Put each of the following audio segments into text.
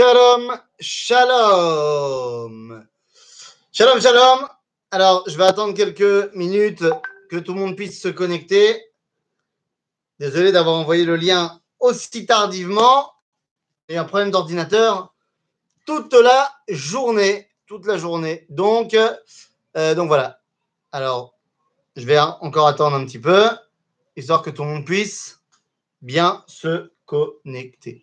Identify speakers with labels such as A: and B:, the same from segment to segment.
A: Shalom, shalom. Shalom, shalom. Alors, je vais attendre quelques minutes que tout le monde puisse se connecter. Désolé d'avoir envoyé le lien aussi tardivement. Et un problème d'ordinateur toute la journée. Toute la journée. Donc, euh, donc voilà. Alors, je vais encore attendre un petit peu, histoire que tout le monde puisse bien se connecter.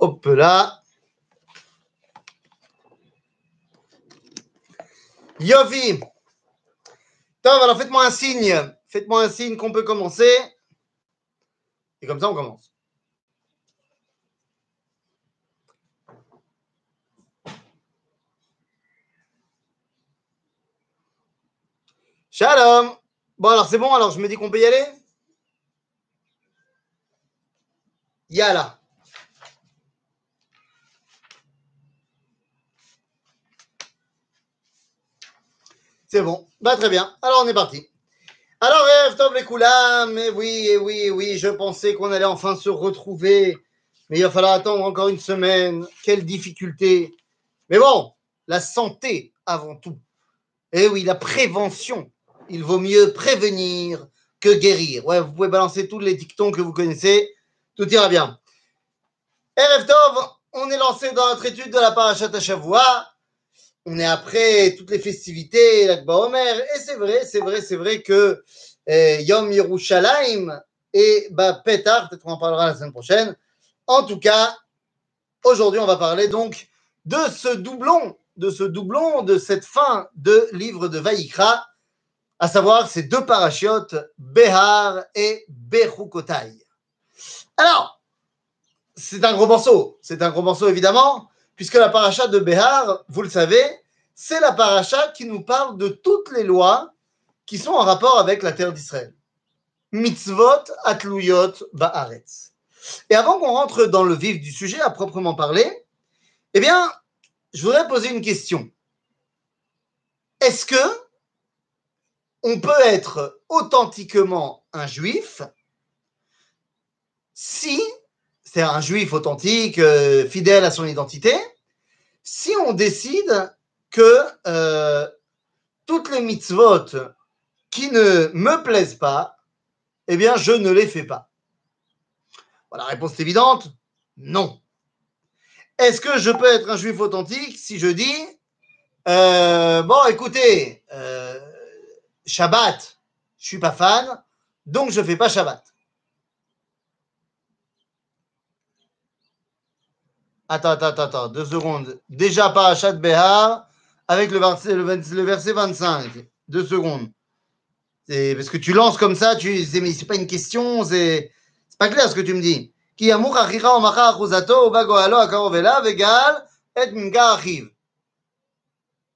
A: Hop là. Yovi. Top, alors faites-moi un signe. Faites-moi un signe qu'on peut commencer. Et comme ça, on commence. Shalom. Bon, alors c'est bon, alors je me dis qu'on peut y aller Yala. C'est bon. Bah, très bien. Alors, on est parti. Alors, Rêve, Tov. Mais oui, et oui, et oui, je pensais qu'on allait enfin se retrouver. Mais il va falloir attendre encore une semaine. Quelle difficulté. Mais bon, la santé avant tout. Et oui, la prévention. Il vaut mieux prévenir que guérir. Ouais, vous pouvez balancer tous les dictons que vous connaissez. Tout ira bien. Erev Tov, on est lancé dans notre étude de la Parashat Shavua. On est après toutes les festivités, l'Akba Omer. Et c'est vrai, c'est vrai, c'est vrai que eh, Yom Yerushalayim et bah, Petar, peut-être qu'on en parlera la semaine prochaine. En tout cas, aujourd'hui, on va parler donc de ce doublon, de ce doublon, de cette fin de livre de Vaïkra, à savoir ces deux parachiotes, Behar et Bechukotai. Alors, c'est un gros morceau, c'est un gros morceau évidemment, puisque la paracha de Behar, vous le savez, c'est la paracha qui nous parle de toutes les lois qui sont en rapport avec la terre d'Israël. Mitzvot atluyot ba'aretz. Et avant qu'on rentre dans le vif du sujet à proprement parler, eh bien, je voudrais poser une question. Est-ce que on peut être authentiquement un juif si c'est un juif authentique, euh, fidèle à son identité, si on décide que euh, toutes les mitzvot qui ne me plaisent pas, eh bien, je ne les fais pas. Voilà, la réponse est évidente, non. Est-ce que je peux être un juif authentique si je dis, euh, bon, écoutez, Shabbat, je suis pas fan, donc je fais pas Shabbat. Attends, attends, attends, deux secondes. Déjà pas Achat Behar avec le verset, le, verset 25. Deux secondes. C'est parce que tu lances comme ça, tu, c'est, mais c'est pas une question, c'est, c'est pas clair ce que tu me dis. Qui amour achira o macha achuzato akarovela vegal et mga achiv.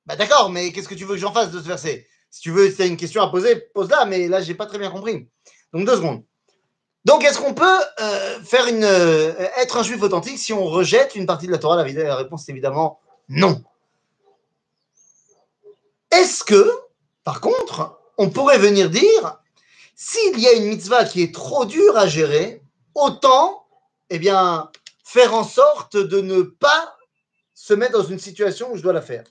A: Bah d'accord, mais qu'est-ce que tu veux que j'en fasse de ce verset? Si tu veux, as une question à poser, pose-la, mais là, j'ai pas très bien compris. Donc deux secondes. Donc, est-ce qu'on peut euh, euh, être un juif authentique si on rejette une partie de la Torah? La, la réponse est évidemment non. Est-ce que, par contre, on pourrait venir dire, s'il y a une mitzvah qui est trop dure à gérer, autant, eh bien, faire en sorte de ne pas se mettre dans une situation où je dois la faire?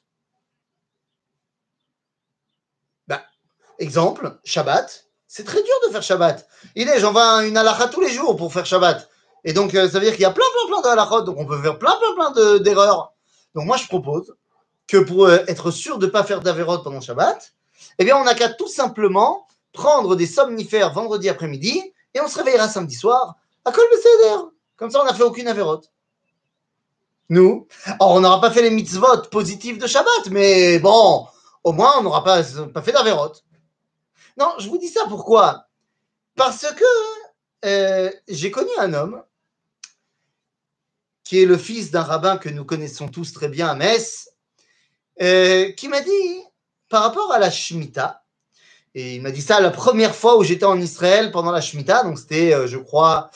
A: Ben, exemple, Shabbat, c'est très dur de faire Shabbat. Il est, j'envoie une halakha tous les jours pour faire Shabbat. Et donc, euh, ça veut dire qu'il y a plein, plein, plein de. Donc, on peut faire plein, plein, plein d'erreurs. donc, moi, je propose que pour euh, être sûr de ne pas faire d'averot pendant Shabbat, eh bien, on n'a qu'à tout simplement prendre des somnifères vendredi après-midi et on se réveillera samedi soir à Kol Comme ça, on n'a fait aucune avérote. Nous? On n'aura pas fait les mitzvot positifs de Shabbat, mais bon, au moins, on n'aura pas, pas fait d'avérote. Non, je vous dis ça pourquoi? Parce que euh, j'ai connu un homme qui est le fils d'un rabbin que nous connaissons tous très bien à Metz, euh, qui m'a dit, par rapport à la Shemitah, et il m'a dit ça la première fois où j'étais en Israël pendant la Shemitah, donc c'était, euh, je crois,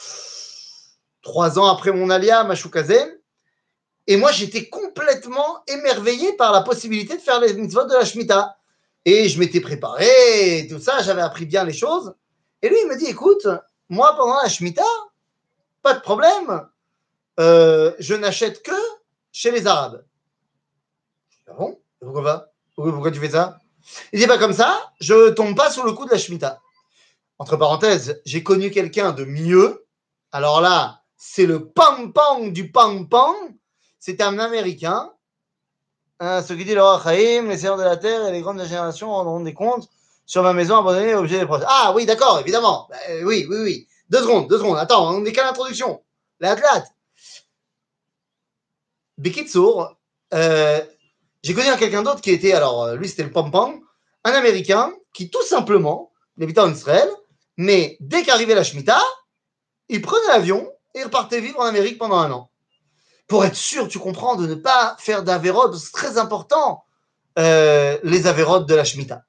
A: trois ans après mon alia. Et moi, j'étais complètement émerveillé par la possibilité de faire les mitzvot de la Shemitah. Et je m'étais préparé, tout ça, j'avais appris bien les choses. Et lui, il me dit, écoute, moi, pendant la Shemitah, pas de problème, euh, je n'achète que chez les Arabes. Ah bon? Pourquoi pas? Pourquoi tu fais ça? Il dit, pas comme ça, je tombe pas sous le coup de la Shemitah. Entre parenthèses, j'ai connu quelqu'un de mieux. Alors là, c'est le pam-pam du pam-pam. C'est un Américain Ce qui dit le les seigneurs de la terre et les grandes générations rendront des comptes sur ma maison abandonnée objet des proches. Ah oui, d'accord, évidemment. Bah, oui, oui, oui. Deux secondes, deux secondes. Attends, on n'est qu'à l'introduction. L'athlète. Bekitsour, euh, j'ai connu quelqu'un d'autre qui était, alors euh, lui c'était le pom-pom, un Américain qui tout simplement, il habitait en Israël, mais dès qu'arrivait la Shemitah, il prenait l'avion et il repartait vivre en Amérique pendant un an pour être sûr, tu comprends, de ne pas faire d'Averod, c'est très important, euh, les Averod de la Shemitah.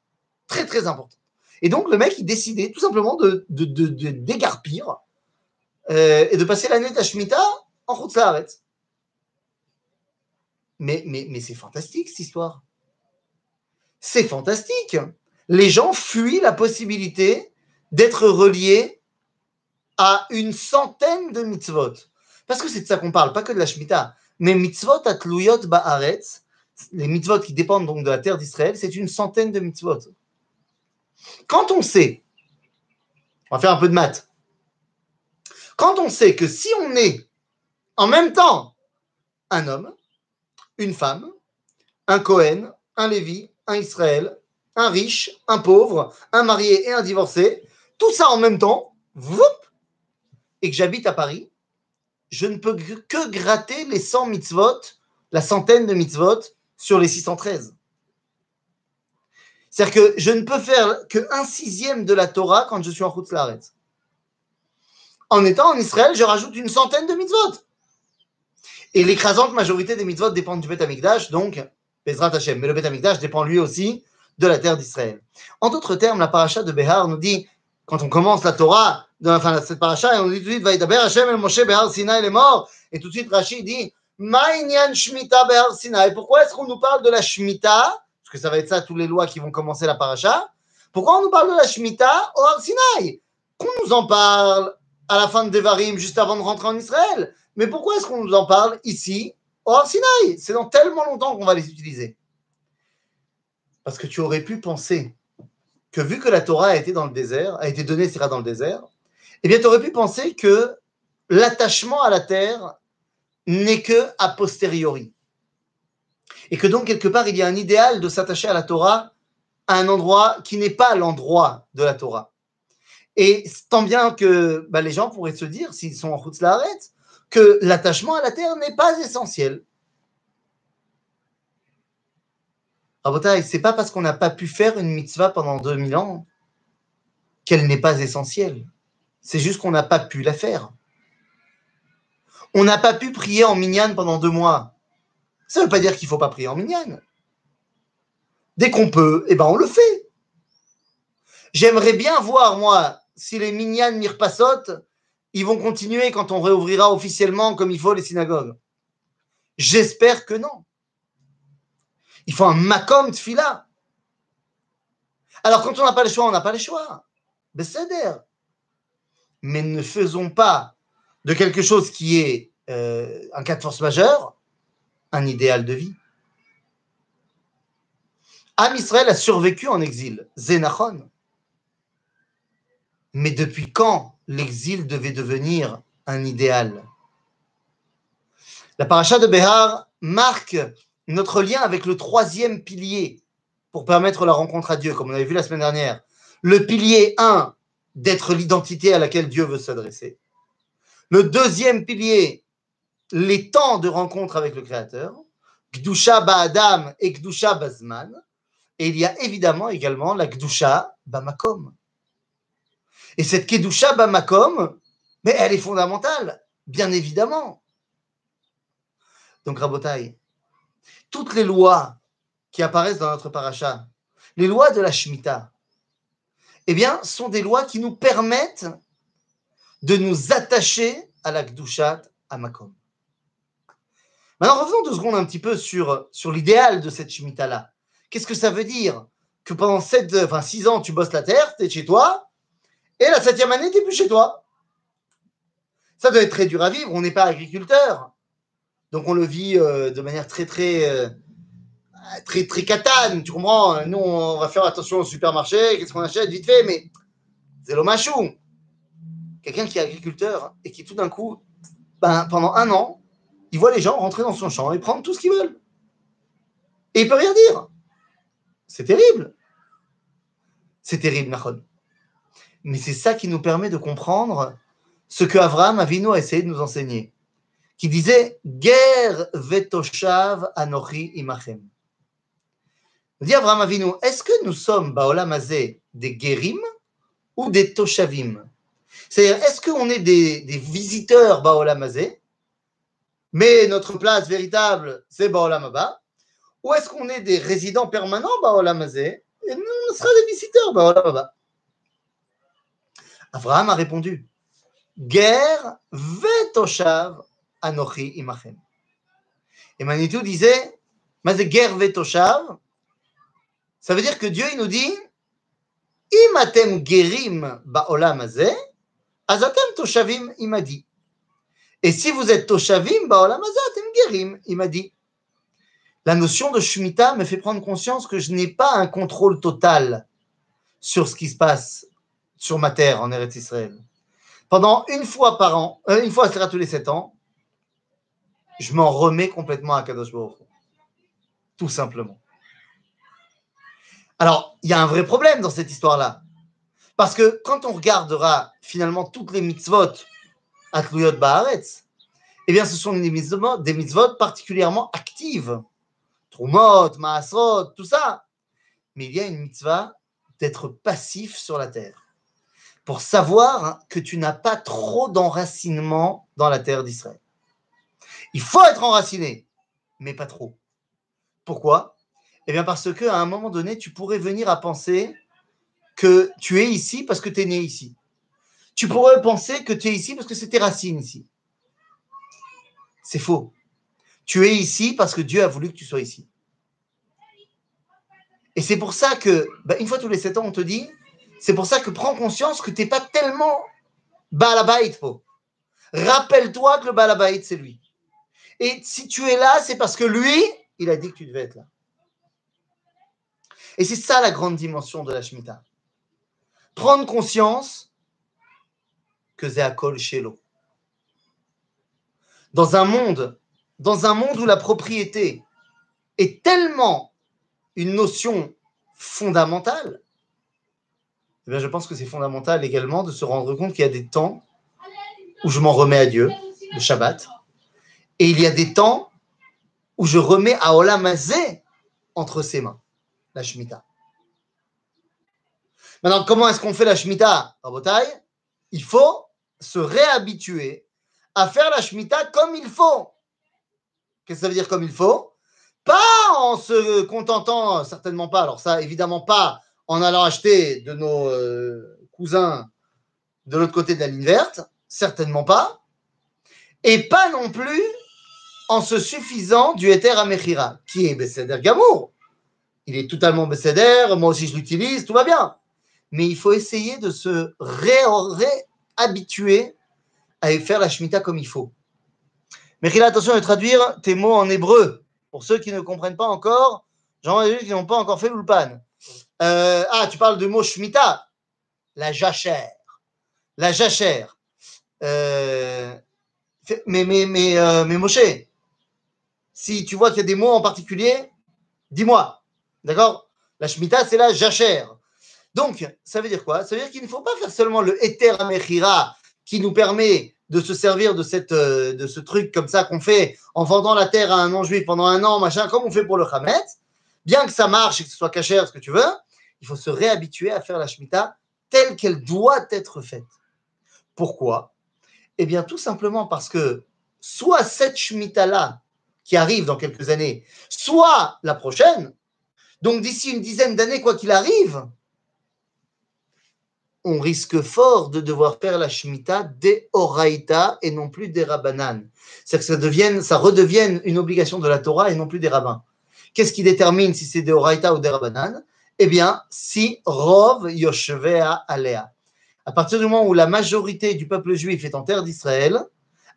A: Très, très important. Et donc, le mec, il décidait tout simplement de, dégarpir euh, et de passer l'année de la Shemitah en route arrête. Mais, mais, mais c'est fantastique, cette histoire. C'est fantastique. Les gens fuient la possibilité d'être reliés à une centaine de mitzvot. Parce que c'est de ça qu'on parle, pas que de la Shemitah. Mais mitzvot atluyot ba'aretz, les mitzvot qui dépendent donc de la terre d'Israël, c'est une centaine de mitzvot. Quand on sait, on va faire un peu de maths, quand on sait que si on est en même temps un homme, une femme, un Cohen, un Lévi, un Israël, un riche, un pauvre, un marié et un divorcé, tout ça en même temps, et que j'habite à Paris, je ne peux que gratter les 100 mitzvot, la centaine de mitzvot sur les 613. C'est-à-dire que je ne peux faire qu'un sixième de la Torah quand je suis en Laret. En étant en Israël, je rajoute une centaine de mitzvot. Et l'écrasante majorité des mitzvot dépendent du Beth Amikdash, donc Bezrat Hashem. Mais le Beth Amikdash dépend lui aussi de la terre d'Israël. En d'autres termes, la paracha de Behar nous dit, quand on commence la Torah, de cette paracha, et on dit tout de suite, Vaïdaber Hashem el Moshe Behar Sinai est mort. Et tout de suite, Rachid dit, Ma'inyan Shmita Behar Sinai. Pourquoi est-ce qu'on nous parle de la Shmita? Parce que ça va être ça, toutes les lois qui vont commencer la paracha. Pourquoi on nous parle de la Shmita au Har Sinai? Qu'on nous en parle à la fin de Devarim, juste avant de rentrer en Israël. Mais pourquoi est-ce qu'on nous en parle ici, au Har Sinai? C'est dans tellement longtemps qu'on va les utiliser. Parce que tu aurais pu penser vu que la Torah a été dans le désert, a été donnée sera dans le désert, eh bien, tu aurais pu penser que l'attachement à la terre n'est que a posteriori. Et que donc, quelque part, il y a un idéal de s'attacher à la Torah à un endroit qui n'est pas l'endroit de la Torah. Et tant bien que bah, les gens pourraient se dire, s'ils sont en route la que l'attachement à la terre n'est pas essentiel. Ce c'est pas parce qu'on n'a pas pu faire une mitzvah pendant 2000 ans qu'elle n'est pas essentielle. C'est juste qu'on n'a pas pu la faire. On n'a pas pu prier en mignane pendant deux mois. Ça ne veut pas dire qu'il ne faut pas prier en mignane. Dès qu'on peut, eh ben on le fait. J'aimerais bien voir, moi, si les minyanes mirpasot, ils vont continuer quand on réouvrira officiellement comme il faut les synagogues. J'espère que non. Il faut un makom tfila. Alors quand on n'a pas le choix, on n'a pas le choix. Besséder mais ne faisons pas de quelque chose qui est euh, un cas de force majeure un idéal de vie. Am Israël a survécu en exil, Zénachon. Mais depuis quand l'exil devait devenir un idéal? La paracha de Béhar marque notre lien avec le troisième pilier pour permettre la rencontre à Dieu, comme on avait vu la semaine dernière. Le pilier 1, d'être l'identité à laquelle Dieu veut s'adresser. Le deuxième pilier, les temps de rencontre avec le Créateur, Gdusha Ba'adam et Gdusha Bazman. Et il y a évidemment également la Gdusha Bamakom. Et cette Kedusha Bamakom, mais elle est fondamentale, bien évidemment. Donc, Rabotai, toutes les lois qui apparaissent dans notre paracha, les lois de la Shemitah, eh bien, sont des lois qui nous permettent de nous attacher à la Kdushat Amakom. Maintenant, revenons deux secondes un petit peu sur, l'idéal de cette Shemitah-là. Qu'est-ce que ça veut dire? Que pendant 7, enfin 6 ans, tu bosses la terre, tu es chez toi, et la septième année, tu n'es plus chez toi. Ça doit être très dur à vivre, on n'est pas agriculteur. Donc on le vit euh, de manière très, très, euh, très, très catane, tu comprends Nous, on va faire attention au supermarché, qu'est-ce qu'on achète vite fait, mais c'est machou. Quelqu'un qui est agriculteur et qui tout d'un coup, ben, pendant un an, il voit les gens rentrer dans son champ et prendre tout ce qu'ils veulent. Et il peut rien dire. C'est terrible. C'est terrible, Nahon. Mais c'est ça qui nous permet de comprendre ce que Abraham Avinu a essayé de nous enseigner. Qui disait Ger vetoshav anochi imachem. Dit Abraham Avinu, est-ce que nous sommes, Baolam des Gerim ou des Toshavim? C'est-à-dire, est-ce qu'on est des, visiteurs Baolam mais notre place véritable, c'est Baolam Abba? Ou est-ce qu'on est des résidents permanents Baolam et nous, on sera des visiteurs Baolam Abba? Abraham a répondu Guerre vetoshav anochi imachem. Et Manitou disait vetoshav ça veut dire que Dieu, il nous dit, Imatem gerim azatem toshavim, il m'a dit. Et si vous êtes toshavim gerim, il m'a dit. La notion de Shemitah me fait prendre conscience que je n'ai pas un contrôle total sur ce qui se passe sur ma terre en Eretz Israël. Pendant une fois par an, euh, une fois tous les sept ans, je m'en remets complètement à Kadosh Baruch Tout simplement. Alors, il y a un vrai problème dans cette histoire-là. Parce que quand on regardera finalement toutes les mitzvot à Tluyot Baaretz, eh bien, ce sont des mitzvot, des mitzvot particulièrement actives. Trumot, Maasrot, tout ça. Mais il y a une mitzvah d'être passif sur la terre. Pour savoir que tu n'as pas trop d'enracinement dans la terre d'Israël. Il faut être enraciné, mais pas trop. Pourquoi? Eh bien, parce qu'à un moment donné, tu pourrais venir à penser que tu es ici parce que tu es né ici. Tu pourrais penser que tu es ici parce que c'est tes racines ici. C'est faux. Tu es ici parce que Dieu a voulu que tu sois ici. Et c'est pour ça que, bah, une fois tous les sept ans, on te dit, c'est pour ça que prends conscience que tu n'es pas tellement Balabait. Rappelle-toi que le Balabait, c'est lui. Et si tu es là, c'est parce que lui, il a dit que tu devais être là. Et c'est ça la grande dimension de la Shemitah. Prendre conscience que Zéakol Shelo. Dans un monde, dans un monde où la propriété est tellement une notion fondamentale, eh je pense que c'est fondamental également de se rendre compte qu'il y a des temps où je m'en remets à Dieu, le Shabbat, et il y a des temps où je remets à Olam entre ses mains la Shemitah. Maintenant, comment est-ce qu'on fait la Shemitah Rabotai Il faut se réhabituer à faire la Shemitah comme il faut. Qu'est-ce que ça veut dire comme il faut? Pas en se contentant, certainement pas, alors ça, évidemment pas en allant acheter de nos euh, cousins de l'autre côté de la ligne verte, certainement pas, et pas non plus en se suffisant du Ether Amechira, qui est Besséder Gamour il est totalement bécédaire, moi aussi je l'utilise, tout va bien. Mais il faut essayer de se réhabituer à faire la Shemitah comme il faut. Il attention de traduire tes mots en hébreu. Pour ceux qui ne comprennent pas encore, j'en ai qui n'ont pas encore fait l'ulpan. Euh, ah, tu parles de mot Shemitah, la jachère. La jachère. Euh, mais, mais, mais, euh, mais Moshe, si tu vois qu'il y a des mots en particulier, dis-moi. D'accord? La Shemitah, c'est la jachère. Donc, ça veut dire quoi? Ça veut dire qu'il ne faut pas faire seulement le Eter Amechira qui nous permet de se servir de, cette, euh, de ce truc comme ça qu'on fait en vendant la terre à un non-juif pendant un an, machin, comme on fait pour le Hametz. Bien que ça marche et que ce soit cachère, ce que tu veux, il faut se réhabituer à faire la Shemitah telle qu'elle doit être faite. Pourquoi? Eh bien, tout simplement parce que soit cette Shemitah-là, qui arrive dans quelques années, soit la prochaine, donc d'ici une dizaine d'années, quoi qu'il arrive, on risque fort de devoir faire la Shemitah des Oraïta et non plus des Rabbanan. C'est-à-dire que ça, devienne, redevienne une obligation de la Torah et non plus des rabbins. Qu'est-ce qui détermine si c'est des Oraïta ou des Rabbanan? Eh bien, si Rov Yoshevea Alea. À partir du moment où la majorité du peuple juif est en terre d'Israël,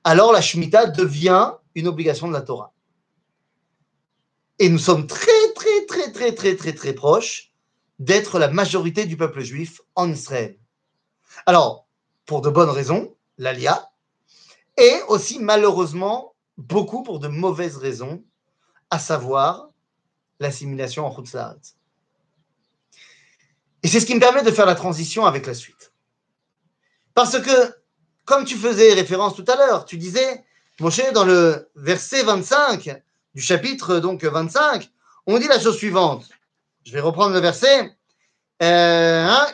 A: alors la Shemitah devient une obligation de la Torah. Et nous sommes très, très, très, très, très, très, très proches d'être la majorité du peuple juif en Israël. Alors, pour de bonnes raisons, l'Alia, et aussi malheureusement, beaucoup pour de mauvaises raisons, à savoir l'assimilation en Khutzlaret. Et c'est ce qui me permet de faire la transition avec la suite. Parce que, comme tu faisais référence tout à l'heure, tu disais, Moshe, dans le verset 25 du chapitre donc 25, on dit la chose suivante. Je vais reprendre le verset. Euh, hein,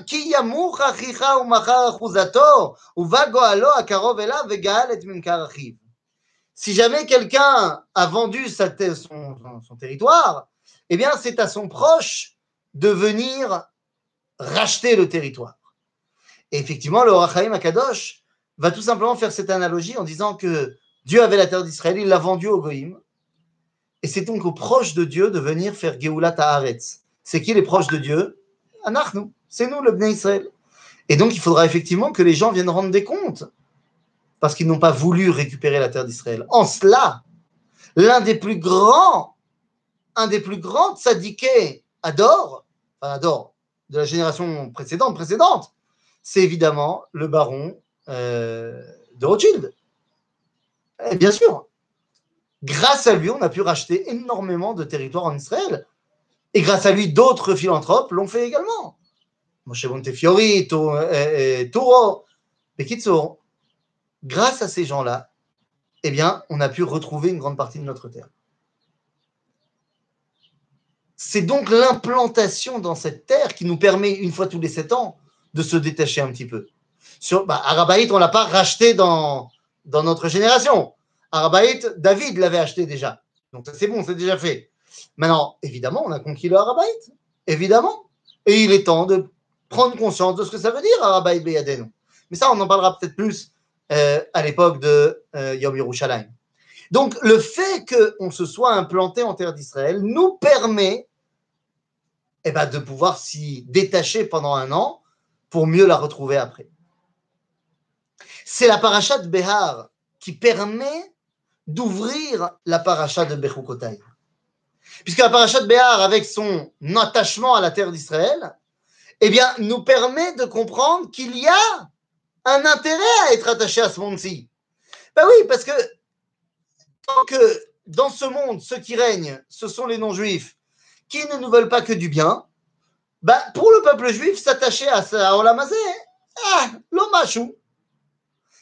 A: si jamais quelqu'un a vendu sa son, son, territoire, eh bien c'est à son proche de venir racheter le territoire. Et effectivement, le Rachaim Akadosh va tout simplement faire cette analogie en disant que Dieu avait la terre d'Israël, il l'a vendue au Goïm, et c'est donc aux proches de Dieu de venir faire Geulat Haaretz. C'est qui les proches de Dieu? Anachnu, c'est nous le Bnei Israël. Et donc il faudra effectivement que les gens viennent rendre des comptes, parce qu'ils n'ont pas voulu récupérer la terre d'Israël. En cela, l'un des plus grands, un des plus grands tzadikés Ador, enfin Ador, de la génération précédente, précédente, c'est évidemment le baron euh, de Rothschild. Et bien sûr, grâce à lui, on a pu racheter énormément de territoires en Israël. Et grâce à lui, d'autres philanthropes l'ont fait également. Moshe Montefiori, Turo, Bekitso. Grâce à ces gens-là, eh bien, on a pu retrouver une grande partie de notre terre. C'est donc l'implantation dans cette terre qui nous permet, une fois tous les sept ans, de se détacher un petit peu. Sur, bah, on ne l'a pas racheté dans, dans notre génération. Arabaït, David l'avait acheté déjà. Donc c'est bon, c'est déjà fait. Maintenant, évidemment, on a conquis le Arabaït. Évidemment. Et il est temps de prendre conscience de ce que ça veut dire, Arabaït Beyadenu. Mais ça, on en parlera peut-être plus euh, à l'époque de euh, Yom Yerushalayim. Donc, le fait qu'on se soit implanté en terre d'Israël nous permet eh ben, de pouvoir s'y détacher pendant un an pour mieux la retrouver après. C'est la paracha de Behar qui permet d'ouvrir la paracha de Bechukotai. Puisque la paracha de Béhar, avec son attachement à la terre d'Israël, eh bien, nous permet de comprendre qu'il y a un intérêt à être attaché à ce monde-ci. Ben oui, parce que tant que dans ce monde, ceux qui règnent, ce sont les non-juifs, qui ne nous veulent pas que du bien, ben, pour le peuple juif, s'attacher à, à Olamazé, ah, l'omachou,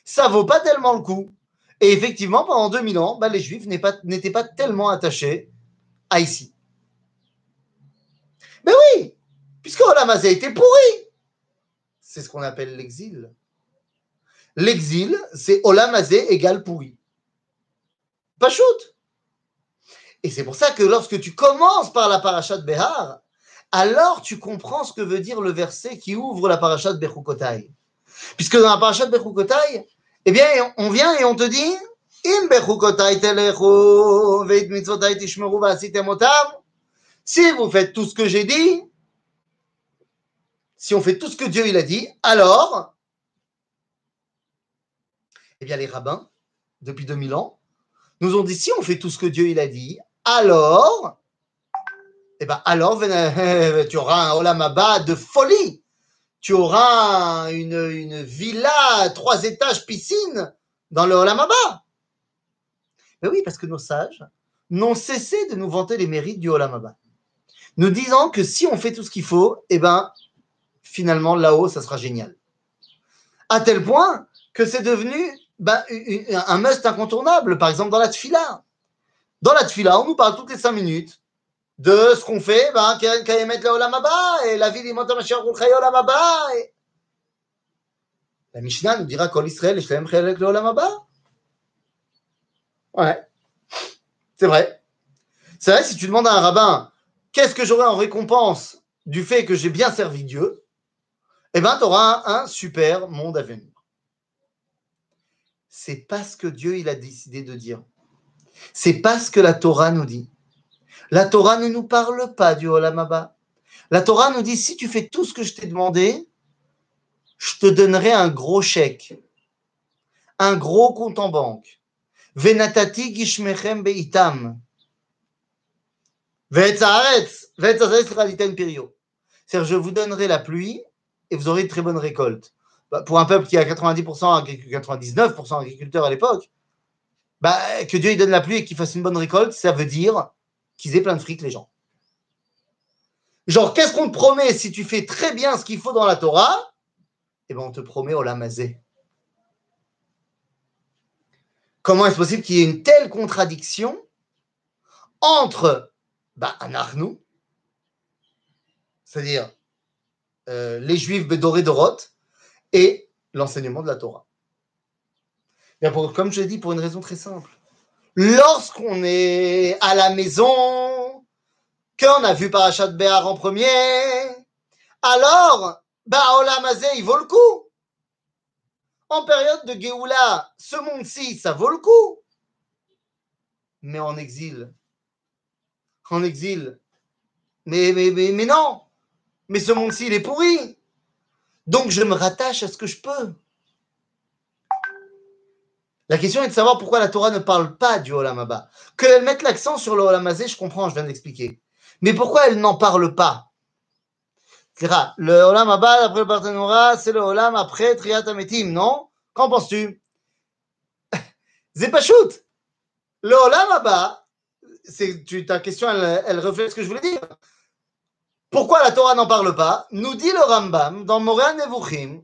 A: ça vaut pas tellement le coup. Et effectivement, pendant 2000 ans, ben, les juifs n'étaient pas, tellement attachés à ici. Mais oui, puisque Olamazé était pourri. C'est ce qu'on appelle l'exil. L'exil, c'est Olamazé égale pourri. Pas shoot. Et c'est pour ça que lorsque tu commences par la paracha de Behar, alors tu comprends ce que veut dire le verset qui ouvre la paracha de Bechukotai. Puisque dans la paracha de Bechukotai, eh bien, on vient et on te dit si vous faites tout ce que j'ai dit, si on fait tout ce que Dieu il a dit, alors, eh bien les rabbins, depuis 2000 ans, nous ont dit si on fait tout ce que Dieu il a dit, alors, eh ben alors tu auras un olamaba de folie, tu auras une, une villa, trois étages, piscine dans le olamaba. Mais oui, parce que nos sages n'ont cessé de nous vanter les mérites du Olam Nous disant que si on fait tout ce qu'il faut, eh ben, finalement, là-haut, ça sera génial. À tel point que c'est devenu ben, un must incontournable, par exemple dans la tfila. Dans la tfila, on nous parle toutes les cinq minutes de ce qu'on fait, ben, et la ville, Olam La Mishnah nous dira Kol Israël, Shlem Chelek Leolam Haba. Ouais, c'est vrai. C'est vrai, si tu demandes à un rabbin, qu'est-ce que j'aurai en récompense du fait que j'ai bien servi Dieu, eh bien, tu auras un, super monde à venir. C'est pas ce que Dieu il a décidé de dire. C'est pas ce que la Torah nous dit. La Torah ne nous parle pas du Olam La Torah nous dit si tu fais tout ce que je t'ai demandé, je te donnerai un gros chèque, un gros compte en banque. Venatati gishmechem beitam. C'est-à-dire, je vous donnerai la pluie et vous aurez une très bonne récolte. Bah, pour un peuple qui a 90%, 99% agriculteurs à l'époque, bah, que Dieu il donne la pluie et qu'il fasse une bonne récolte, ça veut dire qu'ils aient plein de fric, les gens. Genre, qu'est-ce qu'on te promet si tu fais très bien ce qu'il faut dans la Torah? Eh bien, on te promet au lamazé. Comment est-ce possible qu'il y ait une telle contradiction entre bah, Anarnou, c'est-à-dire euh, les Juifs Bédoré Dorot et l'enseignement de la Torah? Comme je l'ai dit, pour une raison très simple. Lorsqu'on est à la maison, qu'on a vu Parachat Béar en premier, alors, bah, Olamazé, il vaut le coup. En période de Géoula, ce monde-ci, ça vaut le coup. Mais en exil, en exil. Mais, mais, mais, non, mais ce monde-ci, il est pourri. Donc je me rattache à ce que je peux. La question est de savoir pourquoi la Torah ne parle pas du Olam Abba. Qu'elle mette l'accent sur le Olam je comprends, je viens d'expliquer. Mais pourquoi elle n'en parle pas? Le Olam Abba, après le Barthénora, c'est le Olam après Triat Ametim, non? Qu'en penses-tu? Shoot. Le Olam Abba, tu, ta question, elle, reflète ce que je voulais dire. Pourquoi la Torah n'en parle pas? Nous dit le Rambam dans Moréa Nevuchim,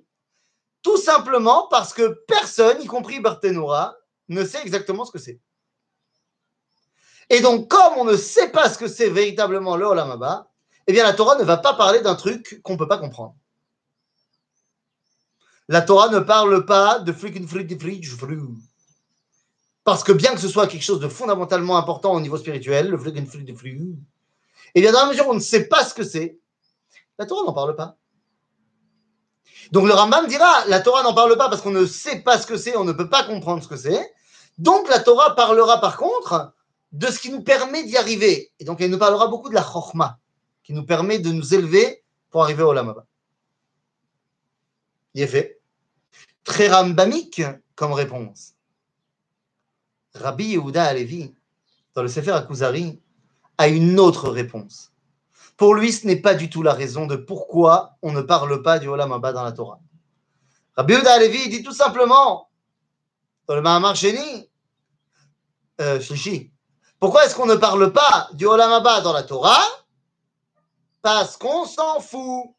A: tout simplement parce que personne, y compris Barthénora, ne sait exactement ce que c'est. Et donc, comme on ne sait pas ce que c'est véritablement le Olam Abba, eh bien, la Torah ne va pas parler d'un truc qu'on ne peut pas comprendre. La Torah ne parle pas de frikin parce que bien que ce soit quelque chose de fondamentalement important au niveau spirituel, le de flux, et bien dans la mesure où on ne sait pas ce que c'est, la Torah n'en parle pas. Donc le Rambam dira, la Torah n'en parle pas parce qu'on ne sait pas ce que c'est, on ne peut pas comprendre ce que c'est. Donc la Torah parlera par contre de ce qui nous permet d'y arriver. Et donc elle nous parlera beaucoup de la chorma, qui nous permet de nous élever pour arriver au Lamaba. Il est fait. Très rambamique comme réponse. Rabbi Yehuda Alevi, dans le Sefer Akuzari, a une autre réponse. Pour lui, ce n'est pas du tout la raison de pourquoi on ne parle pas du Olam dans la Torah. Rabbi Yehuda Alevi dit tout simplement, le Mahamar Sheni, pourquoi est-ce qu'on ne parle pas du Olam dans la Torah? Parce qu'on s'en fout.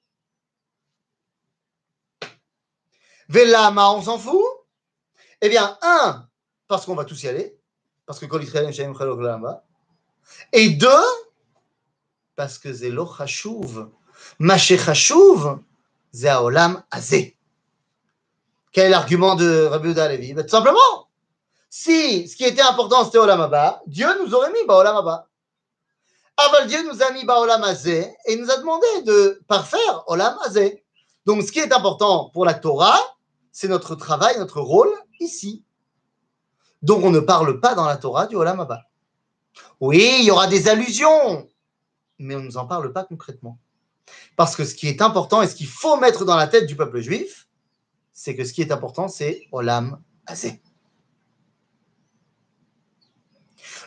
A: Velama, on s'en fout? Eh bien, un, parce qu'on va tous y aller, parce que et deux, parce que c'est lo chashuv. Maché chashuv, c'est azé. Quel est l'argument de Rabbi Uda Levi ben, Tout simplement, si ce qui était important c'était olam abba, Dieu nous aurait mis olam abba. Aval Dieu nous a mis olam azé et nous a demandé de parfaire olam azé. Donc ce qui est important pour la Torah, c'est notre travail, notre rôle ici. Donc on ne parle pas dans la Torah du Olam Abba. Oui, il y aura des allusions, mais on ne nous en parle pas concrètement. Parce que ce qui est important et ce qu'il faut mettre dans la tête du peuple juif, c'est que ce qui est important, c'est Olam Azé.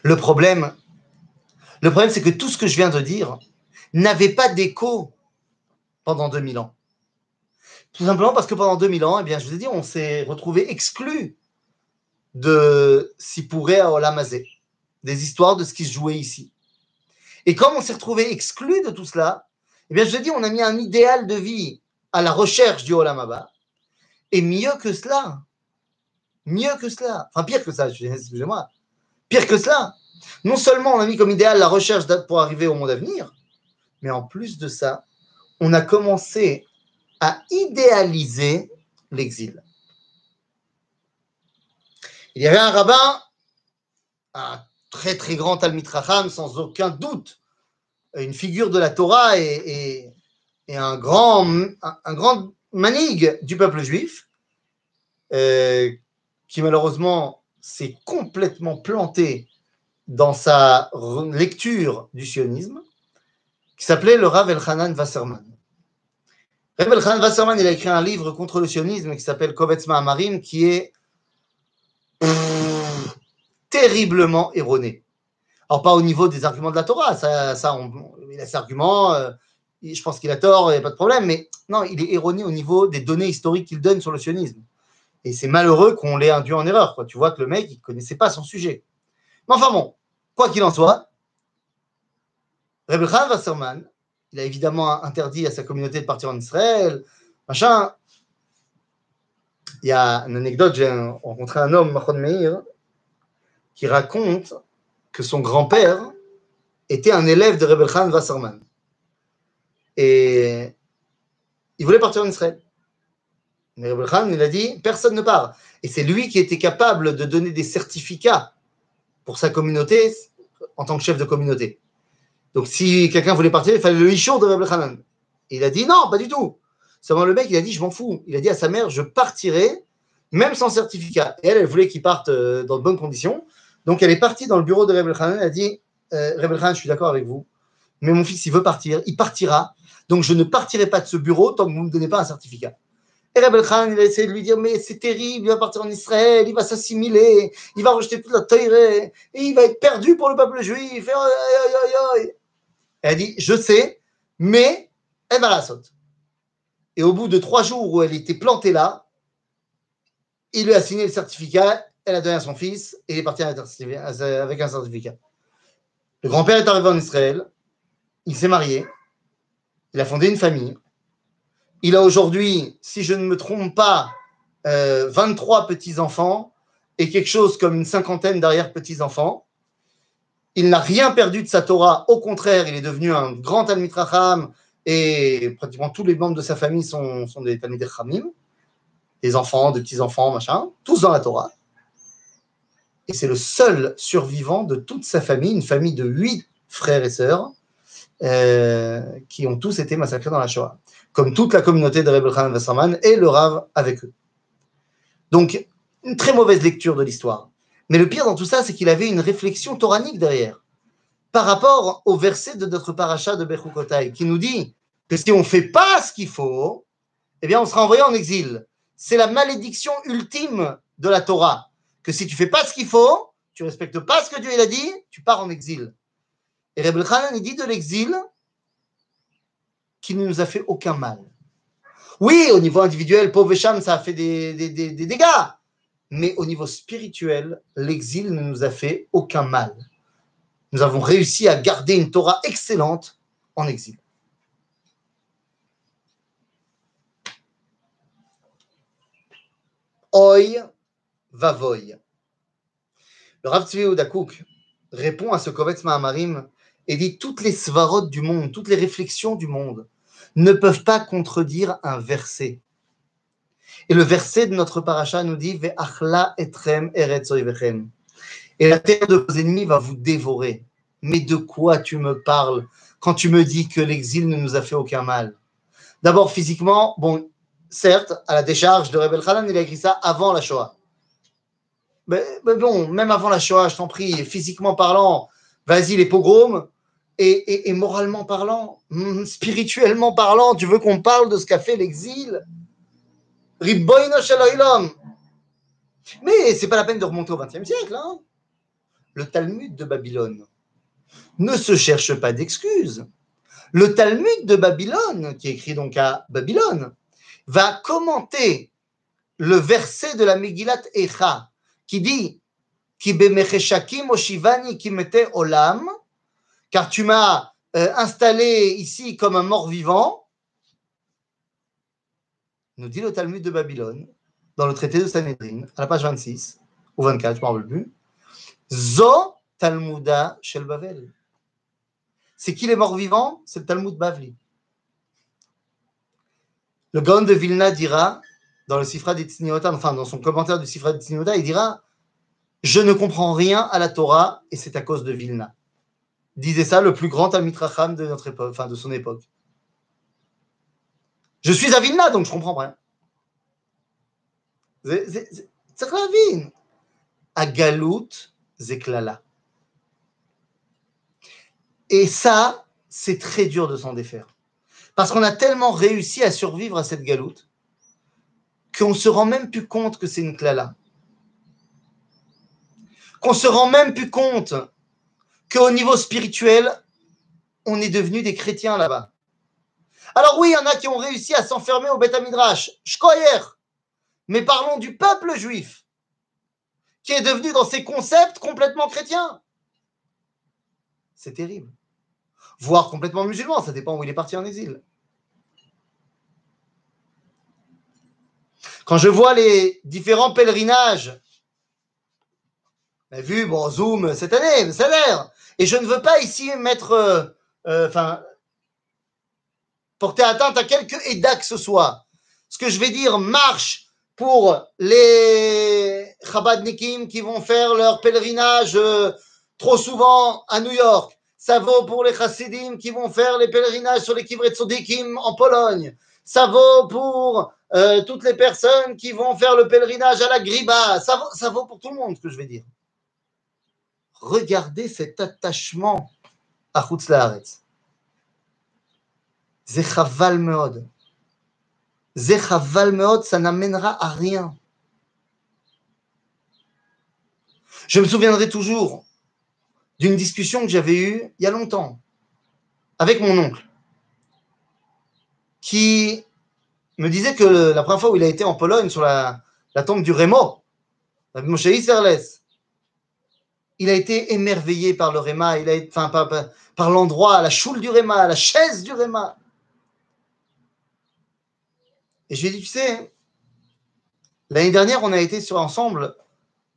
A: Le problème, le problème, c'est que tout ce que je viens de dire n'avait pas d'écho pendant 2000 ans. Tout simplement parce que pendant 2000 ans, eh bien, je vous ai dit, on s'est retrouvé exclu de Sipuré à Olamazé, des histoires de ce qui se jouait ici. Et comme on s'est retrouvé exclu de tout cela, eh bien, je dis, on a mis un idéal de vie à la recherche du Olamaba. Et mieux que cela, mieux que cela, enfin pire que ça, excusez-moi, pire que cela, non seulement on a mis comme idéal la recherche pour arriver au monde à venir, mais en plus de ça, on a commencé à idéaliser l'exil. Il y avait un rabbin, un très très grand Talmid Racham, sans aucun doute, une figure de la Torah et, un grand, un, grand manig du peuple juif, euh, qui malheureusement s'est complètement planté dans sa lecture du sionisme, qui s'appelait le Rav Elchanan Wasserman. Rav Elchanan Wasserman, il a écrit un livre contre le sionisme qui s'appelle Kovetz Ma'amarim, qui est terriblement erroné. Alors, pas au niveau des arguments de la Torah, ça, ça il a ses arguments, euh, je pense qu'il a tort, il n'y a pas de problème, mais non, il est erroné au niveau des données historiques qu'il donne sur le sionisme. Et c'est malheureux qu'on l'ait induit en erreur. Tu vois que le mec, il ne connaissait pas son sujet. Mais enfin bon, quoi qu'il en soit, Rebbe Wasserman, il a évidemment interdit à sa communauté de partir en Israël, machin. Il y a une anecdote, j'ai rencontré un homme, Mahon Meir, qui raconte que son grand-père était un élève de Rebbe Wasserman. Et il voulait partir en Israël. Mais Rebbe Khan, il a dit, personne ne part. Et c'est lui qui était capable de donner des certificats pour sa communauté en tant que chef de communauté. Donc si quelqu'un voulait partir, il fallait le ishour de Rebbe Khan. Il a dit non, pas du tout. Seulement le mec, il a dit, je m'en fous. Il a dit à sa mère, je partirai, même sans certificat. Et elle, elle voulait qu'il parte euh, dans de bonnes conditions. Donc elle est partie dans le bureau de Rebbe Khan. Elle a dit, euh, Rebbe Khan, je suis d'accord avec vous, mais mon fils, il veut partir, il partira. Donc je ne partirai pas de ce bureau tant que vous ne me donnez pas un certificat. Et Rabbi Khan, il a essayé de lui dire, mais c'est terrible, il va partir en Israël, il va s'assimiler, il va rejeter toute la Torah, et il va être perdu pour le peuple juif. Elle a dit, je sais, mais elle va la sauter. Et au bout de trois jours où elle était plantée là, il lui a signé le certificat, elle a donné à son fils, et il est parti avec un certificat. Le grand-père est arrivé en Israël, il s'est marié, il a fondé une famille, il a aujourd'hui, si je ne me trompe pas, 23 euh, petits-enfants et quelque chose comme une cinquantaine d'arrière-petits-enfants. Il n'a rien perdu de sa Torah, au contraire, il est devenu un grand Talmid Racham et pratiquement tous les membres de sa famille sont, des Talmid Rachamim, des enfants, des petits-enfants, machin, tous dans la Torah. Et c'est le seul survivant de toute sa famille, une famille de huit frères et sœurs, euh, qui ont tous été massacrés dans la Shoah comme toute la communauté de Rebbe Khan Wasserman et le Rav avec eux. Donc, une très mauvaise lecture de l'histoire. Mais le pire dans tout ça, c'est qu'il avait une réflexion toranique derrière, par rapport au verset de notre paracha de Bechukotai, qui nous dit que si on ne fait pas ce qu'il faut, eh bien, on sera envoyé en exil. C'est la malédiction ultime de la Torah, que si tu fais pas ce qu'il faut, tu respectes pas ce que Dieu a dit, tu pars en exil. Et Rebbe Khan, il dit de l'exil, qui ne nous a fait aucun mal. Oui, au niveau individuel, pauvre Cham, ça a fait des, dégâts. Mais au niveau spirituel, l'exil ne nous a fait aucun mal. Nous avons réussi à garder une Torah excellente en exil. Oi vavoy. Le Rav Tzvi Udakouk répond à ce Kovetz Mahamarim et dit toutes les svarot du monde, toutes les réflexions du monde ne peuvent pas contredire un verset. Et le verset de notre paracha nous dit etrem Et la terre de vos ennemis va vous dévorer. Mais de quoi tu me parles quand tu me dis que l'exil ne nous a fait aucun mal? D'abord, physiquement, bon, certes, à la décharge de Rebel Khalan, il a écrit ça avant la Shoah. Mais, bon, même avant la Shoah, je t'en prie, physiquement parlant, vas-y, les pogroms, et, moralement parlant, hmm, spirituellement parlant, tu veux qu'on parle de ce qu'a fait l'exil? Mais c'est pas la peine de remonter au XXe siècle. Hein le Talmud de Babylone ne se cherche pas d'excuses. Le Talmud de Babylone, qui est écrit donc à Babylone, va commenter le verset de la Megillat Echa, qui dit car tu m'as euh, installé ici comme un mort-vivant, nous dit le Talmud de Babylone, dans le traité de Sanhedrin, à la page 26 ou 24, je ne me rappelle plus, Zo Talmuda Shel Bavel. C'est qui les morts-vivants C'est le Talmud Bavli. Le Gaon de Vilna dira, dans le Sifra d'Itzniota, enfin dans son commentaire du Sifra d'Itzniota, il dira Je ne comprends rien à la Torah et c'est à cause de Vilna. Disait ça le plus grand Amitracham de notre époque, enfin de son époque. Je suis à Vilna, donc je comprends rien. C'est la vie. À Galout, Zeklala. Et ça, c'est très dur de s'en défaire. Parce qu'on a tellement réussi à survivre à cette galoute qu'on se rend même plus compte que c'est une klala. Qu'on se rend même plus compte qu'au niveau spirituel, on est devenu des chrétiens là-bas. Alors oui, il y en a qui ont réussi à s'enfermer au Beth Midrash. Mais parlons du peuple juif, qui est devenu dans ses concepts complètement chrétiens. C'est terrible. Voire complètement musulman, ça dépend où il est parti en exil. Quand je vois les différents pèlerinages, vu, bon, Zoom cette année, ça a l'air. Et je ne veux pas ici mettre, euh, euh, enfin, porter atteinte à quelque édat que ce soit. Ce que je vais dire marche pour les Chabadnikim qui vont faire leur pèlerinage euh, trop souvent à New York. Ça vaut pour les Chassidim qui vont faire les pèlerinages sur les Kivret Sodikim en Pologne. Ça vaut pour euh, toutes les personnes qui vont faire le pèlerinage à la Griba. Ça vaut, pour tout le monde, ce que je vais dire. Regardez cet attachement à Chutz Laaretz. Zechaval Meod. Zechaval Meod, ça n'amènera à rien. Je me souviendrai toujours d'une discussion que j'avais eue il y a longtemps avec mon oncle, qui me disait que la première fois où il a été en Pologne sur la, tombe du Rémo, Moshe Isserles, il a été émerveillé par le Réma, il a par, par, l'endroit, la choule du Réma, la chaise du Réma. Et je lui ai dit, tu sais, l'année dernière, on a été sur, ensemble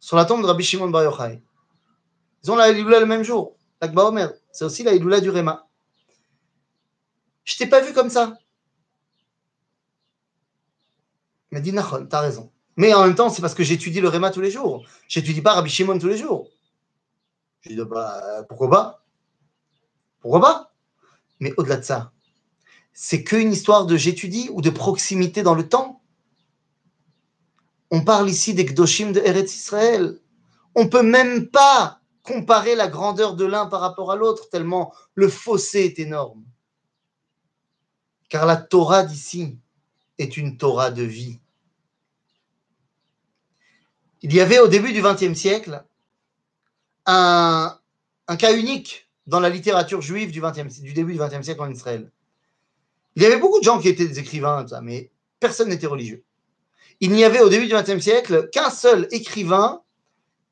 A: sur la tombe de Rabbi Shimon Bar Yochai. Ils ont la Iloula le même jour, l'Akba Omer. C'est aussi la Iloula du Réma. Je t'ai pas vu comme ça. Il m'a dit, Nachon, t'as raison. Mais en même temps, c'est parce que j'étudie le Réma tous les jours. J'étudie pas Rabbi Shimon tous les jours. Je dit, bah, pourquoi pas? Pourquoi pas? Mais au-delà de ça, c'est qu'une histoire de j'étudie ou de proximité dans le temps. On parle ici des Gdoshim de Eretz Israël. On peut même pas comparer la grandeur de l'un par rapport à l'autre, tellement le fossé est énorme. Car la Torah d'ici est une Torah de vie. Il y avait au début du XXe siècle un, cas unique dans la littérature juive du, 20e, du début du XXe siècle en Israël. Il y avait beaucoup de gens qui étaient des écrivains, mais personne n'était religieux. Il n'y avait au début du XXe siècle qu'un seul écrivain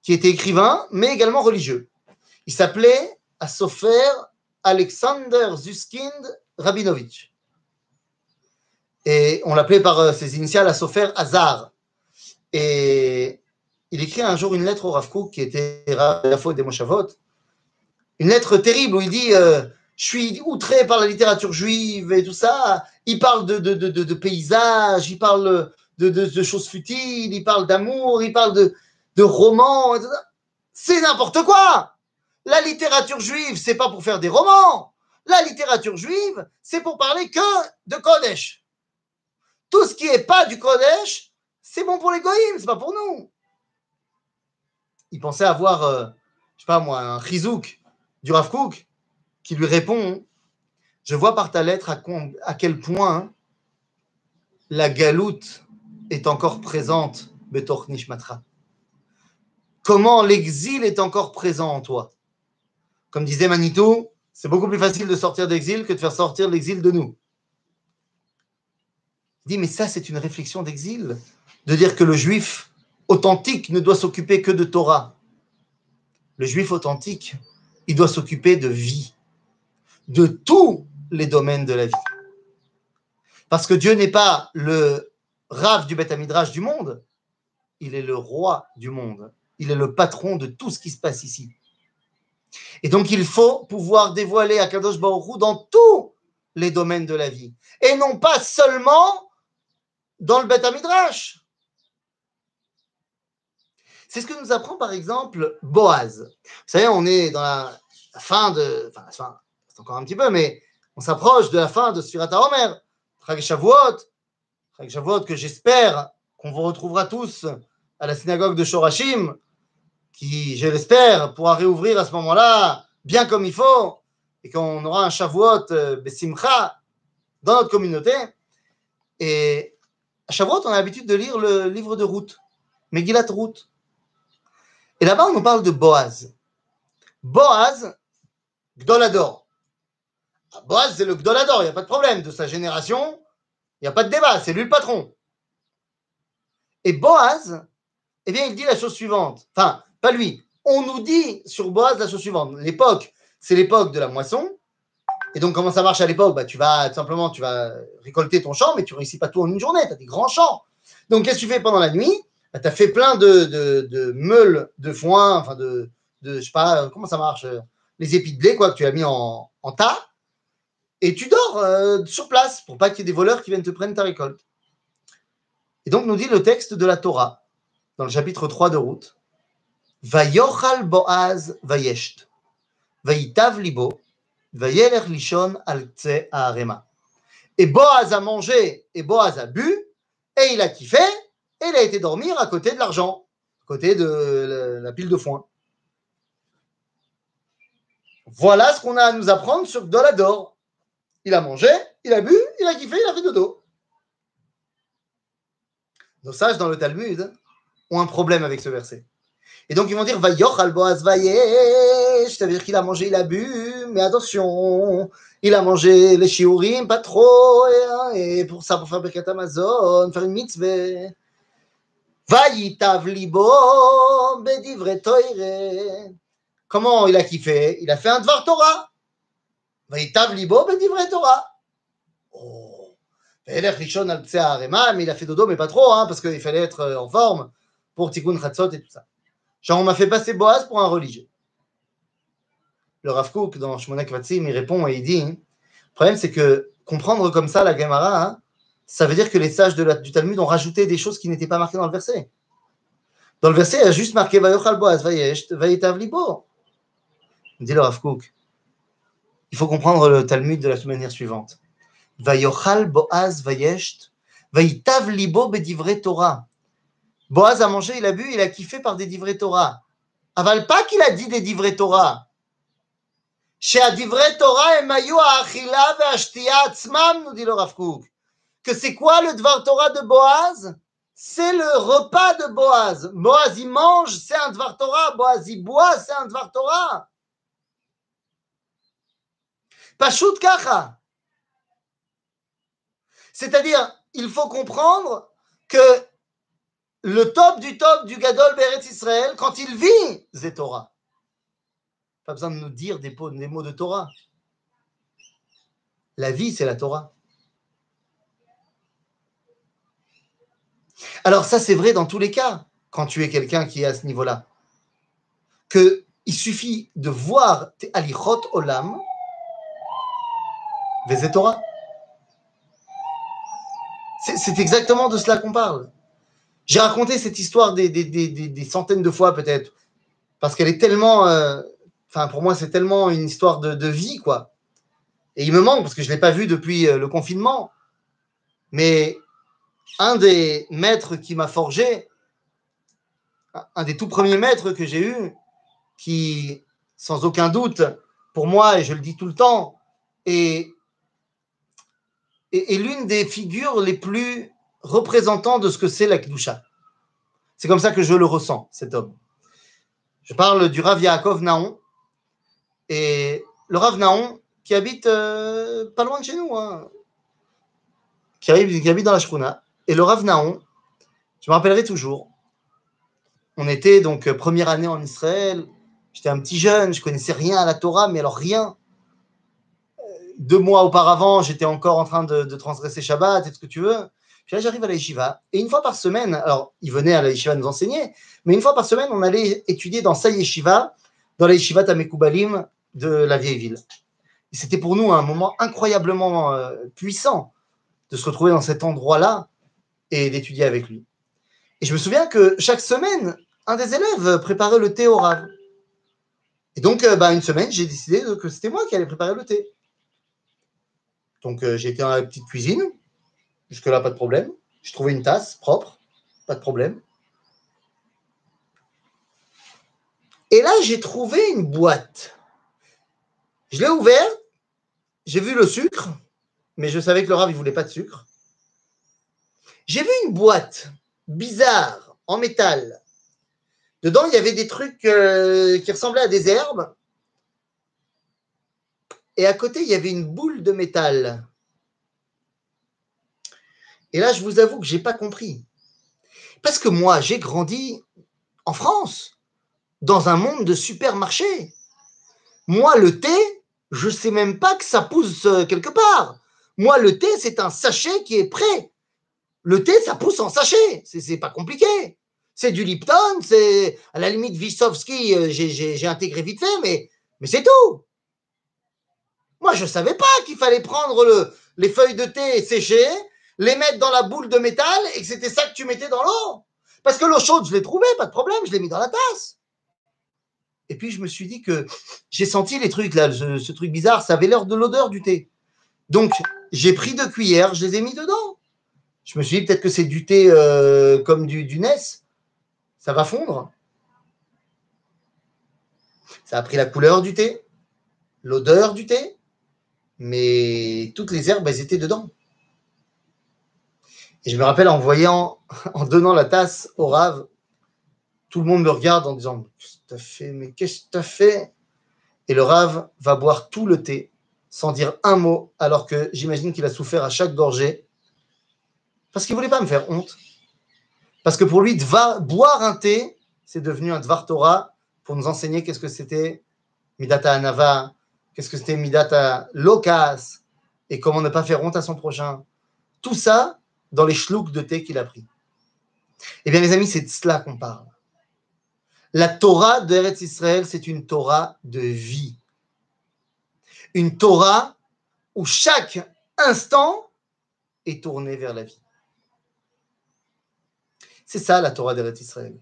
A: qui était écrivain, mais également religieux. Il s'appelait Asofer Alexander Zuskind Rabinovich. Et on l'appelait par euh, ses initiales Asofer Hazar. Et il écrit un jour une lettre au Rav Kook, qui était la faute des Moshavot. Une lettre terrible où il dit euh, Je suis outré par la littérature juive et tout ça. Il parle de, de, de, de paysages, il parle de, choses futiles, il parle d'amour, il parle de, de romans. C'est n'importe quoi. La littérature juive, c'est pas pour faire des romans. La littérature juive, c'est pour parler que de Kodesh. Tout ce qui n'est pas du Kodesh, c'est bon pour les goïms, c'est pas pour nous. Il pensait avoir, euh, je sais pas moi, un chizouk du Rav Kook qui lui répond Je vois par ta lettre à, à quel point la galoute est encore présente, Betor Nishmatra comment l'exil est encore présent en toi? Comme disait Manitou, c'est beaucoup plus facile de sortir d'exil que de faire sortir l'exil de nous. Dit, mais ça, c'est une réflexion d'exil, de dire que le juif authentique ne doit s'occuper que de Torah. Le juif authentique, il doit s'occuper de vie, de tous les domaines de la vie. Parce que Dieu n'est pas le rave du Beth Midrash du monde, il est le roi du monde. Il est le patron de tout ce qui se passe ici. Et donc, il faut pouvoir dévoiler à Kadosh Baruch dans tous les domaines de la vie. Et non pas seulement dans le Beth Midrash. C'est ce que nous apprend par exemple Boaz. Vous savez, on est dans la fin de. Enfin, la fin, c'est encore un petit peu, mais on s'approche de la fin de Sfirat HaOmer, Chag Shavuot, Chag Shavuot que j'espère qu'on vous retrouvera tous à la synagogue de Shorashim, qui, je l'espère, pourra réouvrir à ce moment-là bien comme il faut, et qu'on aura un Shavuot euh, Besimcha dans notre communauté. Et à Shavuot, on a l'habitude de lire le livre de Ruth, Megillat Ruth. Et là-bas, on nous parle de Boaz. Boaz, Gdolador. Ah, Boaz, c'est le Gdolador, il n'y a pas de problème. De sa génération, il n'y a pas de débat, c'est lui le patron. Et Boaz, eh bien, il dit la chose suivante. Enfin, pas lui. On nous dit sur Boaz la chose suivante. L'époque, c'est l'époque de la moisson. Et donc, comment ça marche à l'époque? Bah, Tu vas simplement tu vas récolter ton champ, mais tu ne réussis pas tout en une journée. Tu as des grands champs. Donc, qu'est-ce que tu fais pendant la nuit? Bah, Tu as fait plein de, de, meules de foin, enfin de, de, je sais pas, comment ça marche euh, Les épis de blé, quoi, que tu as mis en, tas. Et tu dors euh, sur place pour pas qu'il y ait des voleurs qui viennent te prendre ta récolte. Et donc, nous dit le texte de la Torah, dans le chapitre 3 de Route Vayochal Boaz Vayesht. Vayitav Libo. Al. Et Boaz a mangé et Boaz a bu et il a kiffé et il a été dormir à côté de l'argent, à côté de la pile de foin. Voilà ce qu'on a à nous apprendre sur Dolador. Il a mangé, il a bu, il a kiffé, il a fait dodo. Nos sages dans le Talmud ont un problème avec ce verset. Et donc ils vont dire Vayoch al Boaz c'est-à-dire qu'il a mangé, il a bu, mais attention, il a mangé les shiurim, pas trop, et, pour ça, pour faire Birkat Amazon, faire une mitzvah. Vayitav libo bedivre toire. Comment il a kiffé? Il a fait un Dvar Torah. Vayitav libo bedivre Torah. Oh. Mais il a fait dodo, mais pas trop, hein, parce qu'il fallait être en forme pour Tikkun Chatzot et tout ça. Genre, on m'a fait passer Boaz pour un religieux. Le Rav Kook, dans Shmonek Vatsim, il répond et il dit le problème, c'est que comprendre comme ça la Gemara, hein, ça veut dire que les sages du Talmud ont rajouté des choses qui n'étaient pas marquées dans le verset. Dans le verset, il y a juste marqué Vayochal Boaz, Vayetav Libo. Dit le Rav. Il faut comprendre le Talmud de la manière suivante. Vayochal Boaz Vayesht, Vayitav Libo Bedivre Torah. Boaz a mangé, il a bu, il a kiffé par des divrei Torah. Aval pas qu'il a dit des divrei Torah. Chez Torah achila atzmam, nous dit le Rav Que c'est quoi le dvar Torah de Boaz? C'est le repas de Boaz. Boaz il mange, c'est un dvar Torah. Boaz il boit, c'est un dvar Torah. Pashut kacha. C'est-à-dire, il faut comprendre que le top du top du Gadol Beret Israël, quand il vit, c'est Torah. Pas besoin de nous dire des, mots de Torah. La vie, c'est la Torah. Alors ça, c'est vrai dans tous les cas, quand tu es quelqu'un qui est à ce niveau-là. Que il suffit de voir alichot olam, vezet Torah. C'est exactement de cela qu'on parle. J'ai raconté cette histoire des, centaines de fois peut-être, parce qu'elle est tellement, euh, enfin pour moi c'est tellement une histoire de, vie quoi. Et il me manque parce que je ne l'ai pas vu depuis euh, le confinement. Mais un des maîtres qui m'a forgé, un des tout premiers maîtres que j'ai eu, qui sans aucun doute pour moi, et je le dis tout le temps, est, est l'une des figures les plus représentant de ce que c'est la Kedusha. C'est comme ça que je le ressens, cet homme. Je parle du Rav Yaakov Naon, et le Rav Naon qui habite euh, pas loin de chez nous, hein, qui, habite dans la Shruna. Et le Rav Naon, je me rappellerai toujours, on était donc euh, première année en Israël, j'étais un petit jeune, je connaissais rien à la Torah, mais alors rien. Euh, deux mois auparavant, j'étais encore en train de, de transgresser Shabbat et tout ce que tu veux. Puis là, j'arrive à la yeshiva, et une fois par semaine, alors, il venait à la yeshiva nous enseigner, mais une fois par semaine, on allait étudier dans sa yeshiva, dans la yeshiva Tamekoubalim de la vieille ville. C'était pour nous un moment incroyablement euh, puissant de se retrouver dans cet endroit-là et d'étudier avec lui. Et je me souviens que chaque semaine, un des élèves préparait le thé au rave. Et donc, euh, bah, une semaine, j'ai décidé que c'était moi qui allais préparer le thé. Donc, euh, été dans la petite cuisine. Jusque-là, pas de problème. Je trouvais une tasse propre, pas de problème. Et là, j'ai trouvé une boîte. Je l'ai ouverte, j'ai vu le sucre, mais je savais que le rave, il voulait pas de sucre. J'ai vu une boîte bizarre en métal. Dedans, il y avait des trucs euh, qui ressemblaient à des herbes. Et à côté, il y avait une boule de métal. Et là, je vous avoue que je n'ai pas compris. Parce que moi, j'ai grandi en France, dans un monde de supermarchés. Moi, le thé, je ne sais même pas que ça pousse euh, quelque part. Moi, le thé, c'est un sachet qui est prêt. Le thé, ça pousse en sachet. C'est pas compliqué. C'est du Lipton, c'est à la limite Vissovski, euh, j'ai intégré vite fait, mais, c'est tout. Moi, je ne savais pas qu'il fallait prendre le, les feuilles de thé séchées, les mettre dans la boule de métal et que c'était ça que tu mettais dans l'eau. Parce que l'eau chaude, je l'ai trouvée, pas de problème, je l'ai mis dans la tasse. Et puis, je me suis dit que j'ai senti les trucs là, ce, truc bizarre, ça avait l'air de l'odeur du thé. Donc, j'ai pris deux cuillères, je les ai mis dedans. Je me suis dit peut-être que c'est du thé euh, comme du, du NES. Ça va fondre. Ça a pris la couleur du thé, l'odeur du thé, mais toutes les herbes, elles étaient dedans. Et je me rappelle en voyant, en donnant la tasse au rave, tout le monde me regarde en disant Qu'est-ce que tu as fait? Mais qu'est-ce que tu as fait? Et le rave va boire tout le thé sans dire un mot, alors que j'imagine qu'il a souffert à chaque gorgée, parce qu'il ne voulait pas me faire honte. Parce que pour lui, boire un thé, c'est devenu un Dvar Torah pour nous enseigner qu'est-ce que c'était Midata Anava, qu'est-ce que c'était Midata Lokas, et comment ne pas faire honte à son prochain. Tout ça dans les schlouks de thé qu'il a pris. Eh bien, les amis, c'est de cela qu'on parle. La Torah de Israël, c'est une Torah de vie. Une Torah où chaque instant est tourné vers la vie. C'est ça la Torah d'Eretz Israël.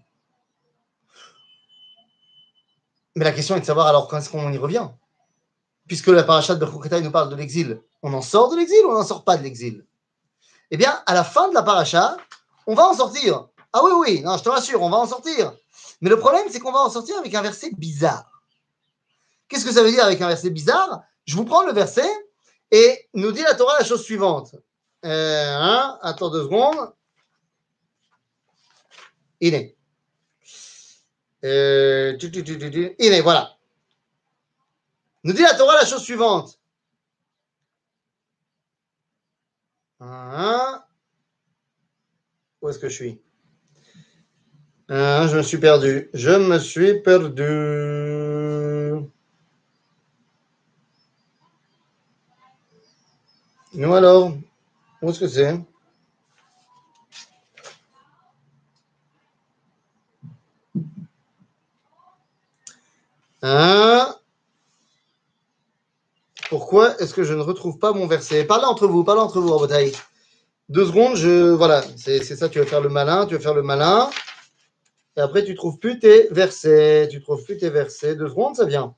A: Mais la question est de savoir alors quand est-ce qu'on y revient? Puisque la parachat de Berkouketai nous parle de l'exil, on en sort de l'exil ou on n'en sort pas de l'exil? Eh bien, à la fin de la paracha, on va en sortir. Ah oui, oui, non, je te rassure, on va en sortir. Mais le problème, c'est qu'on va en sortir avec un verset bizarre. Qu'est-ce que ça veut dire avec un verset bizarre? Je vous prends le verset et nous dit la Torah la chose suivante. Euh, hein, attends deux secondes. Il est. Euh, il est, voilà. Nous dit la Torah la chose suivante. Hein? Où est-ce que je suis? Ah, je me suis perdu. Je me suis perdu. Nous alors, où est-ce que c'est? Hein Pourquoi est-ce que je ne retrouve pas mon verset? Parlez entre vous, parlez entre vous, bataille. Deux secondes, je. Voilà, c'est ça, tu vas faire le malin, tu vas faire le malin. Et après, tu trouves plus tes versets. Tu trouves plus tes versets. Deux secondes, ça vient.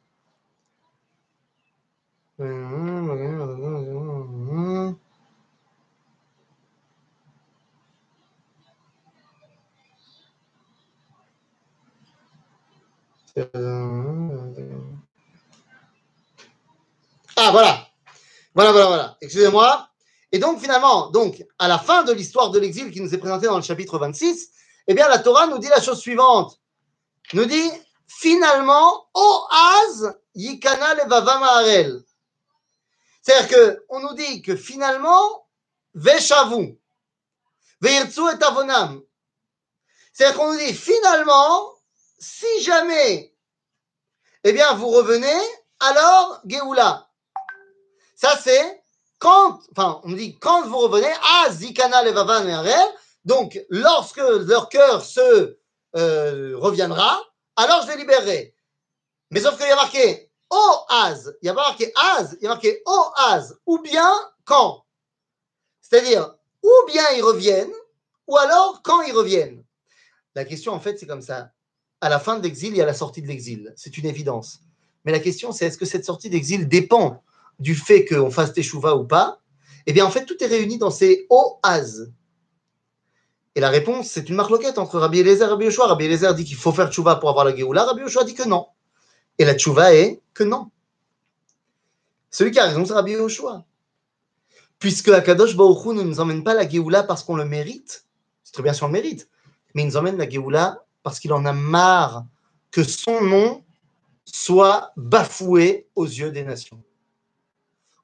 A: Ah, voilà. Voilà, voilà, voilà. Excusez-moi. Et donc, finalement, donc, à la fin de l'histoire de l'exil qui nous est présentée dans le chapitre 26, eh bien, la Torah nous dit la chose suivante. Nous dit, finalement, Oaz Yikana Levava Ma'arel. C'est-à-dire qu'on nous dit que finalement, Veshavu, Veirtsu et Avonam. C'est-à-dire qu'on nous dit, finalement, si jamais, eh bien, vous revenez, alors, Geoula. Ça, c'est quand, enfin, on dit, quand vous revenez, à Zikana Levava Ma'arel, donc, lorsque leur cœur se euh, reviendra, alors je les libérerai. Mais sauf qu'il y a marqué au az, il y a pas marqué az, il y a marqué au az, ou bien quand? C'est-à-dire, ou bien ils reviennent, ou alors quand ils reviennent. La question, en fait, c'est comme ça. à la fin de l'exil et à la sortie de l'exil. C'est une évidence. Mais la question, c'est est-ce que cette sortie d'exil dépend du fait qu'on fasse teshuva ou pas Eh bien, en fait, tout est réuni dans ces oaz. Et la réponse, c'est une marloquette entre Rabbi Eliezer et Rabbi Yoshua. Rabbi Eliezer dit qu'il faut faire teshuva pour avoir la Géoula. Rabbi Yoshua dit que non. Et la teshuva est que non. Celui qui a raison, c'est Rabbi Yoshua. Puisque Akadosh Baruch Hu ne nous emmène pas la Géoula parce qu'on le mérite, c'est très bien si on le mérite, mais il nous emmène la Géoula parce qu'il en a marre que son nom soit bafoué aux yeux des nations.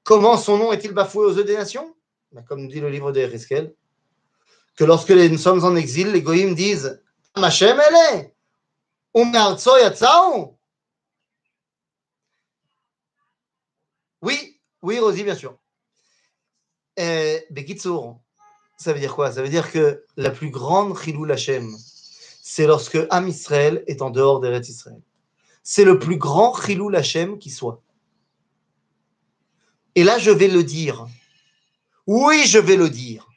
A: Comment son nom est-il bafoué aux yeux des nations? Ben, Comme dit le livre de Ereskel, que lorsque nous sommes en exil, les goïms disent Machem ele Oui, oui, Rosie, bien sûr. Bekitsour, ça veut dire quoi? Ça veut dire que la plus grande Chilou Lachem, c'est lorsque Am Israël est en dehors d'Eretz Israël. C'est le plus grand Chilou Lachem qui soit. Et là, je vais le dire. Oui, je vais le dire.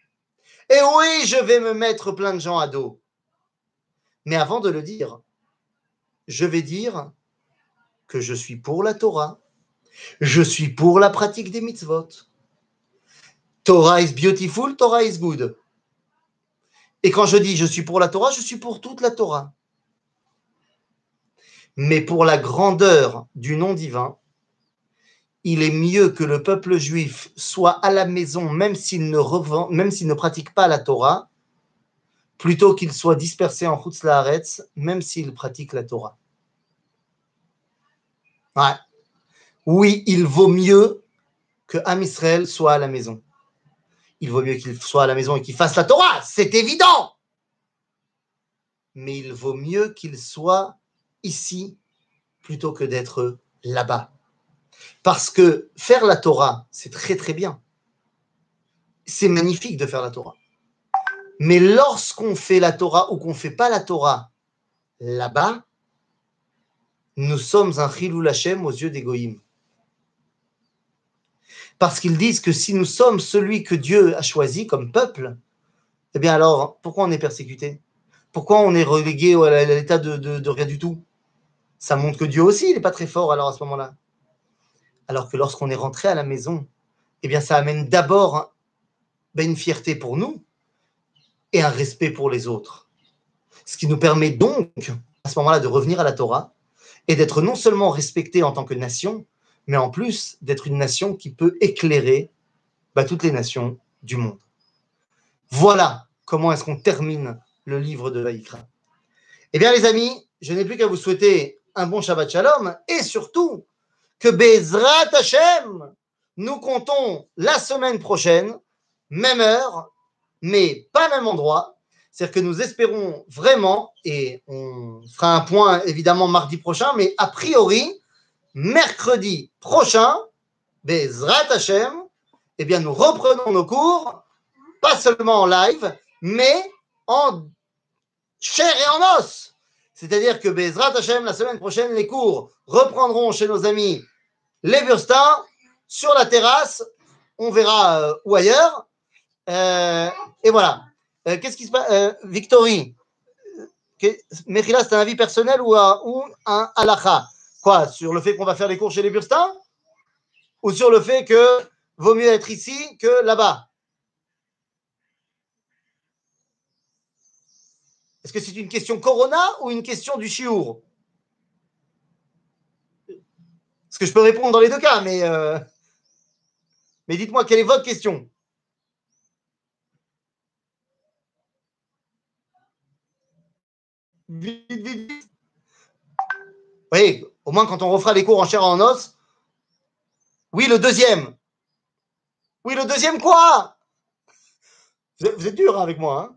A: Et oui, je vais me mettre plein de gens à dos. Mais avant de le dire, je vais dire que je suis pour la Torah, je suis pour la pratique des mitzvot. Torah is beautiful, Torah is good. Et quand je dis je suis pour la Torah, je suis pour toute la Torah. Mais pour la grandeur du nom divin, il est mieux que le peuple juif soit à la maison, même s'il ne, pratique pas la Torah, plutôt qu'il soit dispersé en Chutz même s'il pratique la Torah. Ouais. Oui, il vaut mieux que Am Israël soit à la maison. Il vaut mieux qu'il soit à la maison et qu'il fasse la Torah, c'est évident. Mais il vaut mieux qu'il soit ici plutôt que d'être là-bas. Parce que faire la Torah, c'est très très bien. C'est magnifique de faire la Torah. Mais lorsqu'on fait la Torah ou qu'on ne fait pas la Torah là-bas, nous sommes un chilou lachem aux yeux des goïms. Parce qu'ils disent que si nous sommes celui que Dieu a choisi comme peuple, eh bien alors, pourquoi on est persécuté? Pourquoi on est relégué à l'état de, de rien du tout? Ça montre que Dieu aussi, il n'est pas très fort alors à ce moment-là. Alors que lorsqu'on est rentré à la maison, eh bien, ça amène d'abord ben, une fierté pour nous et un respect pour les autres. Ce qui nous permet donc, à ce moment-là, de revenir à la Torah et d'être non seulement respecté en tant que nation, mais en plus d'être une nation qui peut éclairer bah, toutes les nations du monde. Voilà comment est-ce qu'on termine le livre de Vaïkra. Eh bien, les amis, je n'ai plus qu'à vous souhaiter un bon Shabbat Shalom et surtout que Bezrat Hashem, nous comptons la semaine prochaine, même heure, mais pas même endroit. C'est-à-dire que nous espérons vraiment, et on fera un point évidemment mardi prochain, mais a priori, mercredi prochain, Bezrat Hashem, eh bien nous reprenons nos cours, pas seulement en live, mais en chair et en os. C'est-à-dire que Bezrat Hashem, la semaine prochaine, les cours reprendront chez nos amis les Burstins sur la terrasse. On verra euh, où ailleurs. Euh, et voilà. Euh, qu'est-ce qui se passe Victory, Mechila, c'est un avis personnel ou, ou un halakha Quoi Sur le fait qu'on va faire les cours chez les Burstins? Ou sur le fait que vaut mieux être ici que là-bas? Est-ce que c'est une question Corona ou une question du Chiour? Parce que je peux répondre dans les deux cas, mais, euh, mais dites-moi, quelle est votre question? Vite, vite, vite. Oui, au moins quand on refera les cours en chair et en os. Oui, le deuxième. Oui, le deuxième quoi? Vous êtes, dur hein, avec moi. Hein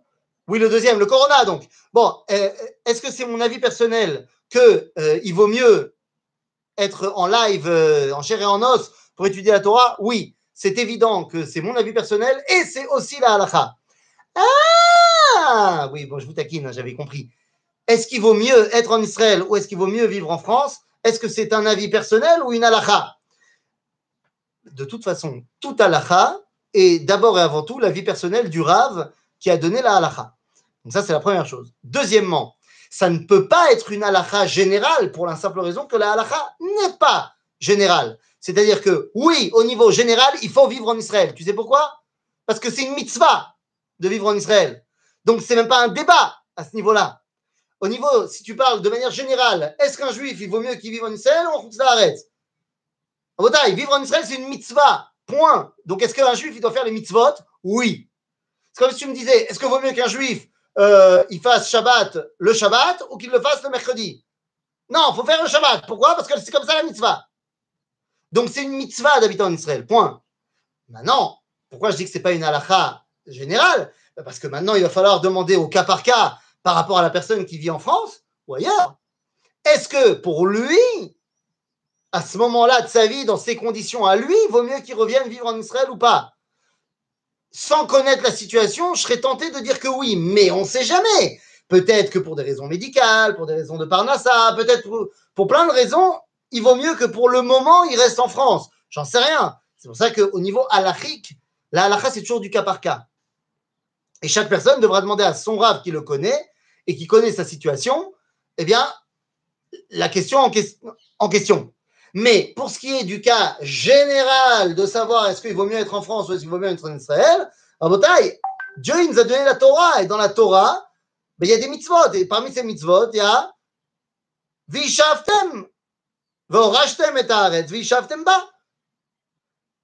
A: oui, le deuxième, le corona, donc. Bon, euh, est-ce que c'est mon avis personnel qu'il euh, il vaut mieux être en live, euh, en chair et en os, pour étudier la Torah? Oui, c'est évident que c'est mon avis personnel et c'est aussi la halakha. Ah Oui, bon, je vous taquine, hein, j'avais compris. Est-ce qu'il vaut mieux être en Israël ou est-ce qu'il vaut mieux vivre en France? Est-ce que c'est un avis personnel ou une halakha? De toute façon, tout halakha est d'abord et avant tout l'avis personnel du Rav qui a donné la halakha. Donc ça, c'est la première chose. Deuxièmement, Ça ne peut pas être une halakha générale pour la simple raison que la halakha n'est pas générale. C'est-à-dire que oui, au niveau général, il faut vivre en Israël. Tu sais pourquoi? Parce que c'est une mitzvah de vivre en Israël. Donc c'est même pas un débat à ce niveau-là. Au niveau, si tu parles de manière générale, est-ce qu'un juif, il vaut mieux qu'il vive en Israël ou en arrête Vivre en Israël, c'est une mitzvah. Point. Donc est-ce qu'un juif, il doit faire les mitzvot? Oui. C'est comme si tu me disais, est-ce que vaut mieux qu'un juif, euh, il fasse Shabbat le Shabbat ou qu'il le fasse le mercredi Non, il faut faire le Shabbat. Pourquoi? Parce que c'est comme ça la mitzvah. Donc c'est une mitzvah d'habiter en. Point. Maintenant, pourquoi je dis que ce n'est pas une halakha générale? Parce que maintenant, il va falloir demander au cas par cas par rapport à la personne qui vit en France ou ailleurs. Est-ce que pour lui, à ce moment-là de sa vie, dans ces conditions à lui, il vaut mieux qu'il revienne vivre en Israël ou pas? Sans connaître la situation, je serais tenté de dire que oui, mais on ne sait jamais. Peut-être que pour des raisons médicales, pour des raisons de Parnassa, peut-être pour, plein de raisons, il vaut mieux que pour le moment, il reste en France. J'en sais rien. C'est pour ça qu'au niveau halachique, la halakha, c'est toujours du cas par cas. Et chaque personne devra demander à son rave qui le connaît et qui connaît sa situation, eh bien, la question en question. Mais pour ce qui est du cas général de savoir est-ce qu'il vaut mieux être en France ou est-ce qu'il vaut mieux être en Israël, à taille, Dieu nous a donné la Torah et dans la Torah, ben, il y a des mitzvot et parmi ces mitzvot, il y a Vishavtem, Vorashtem et Haaretz, Vishavtem ba.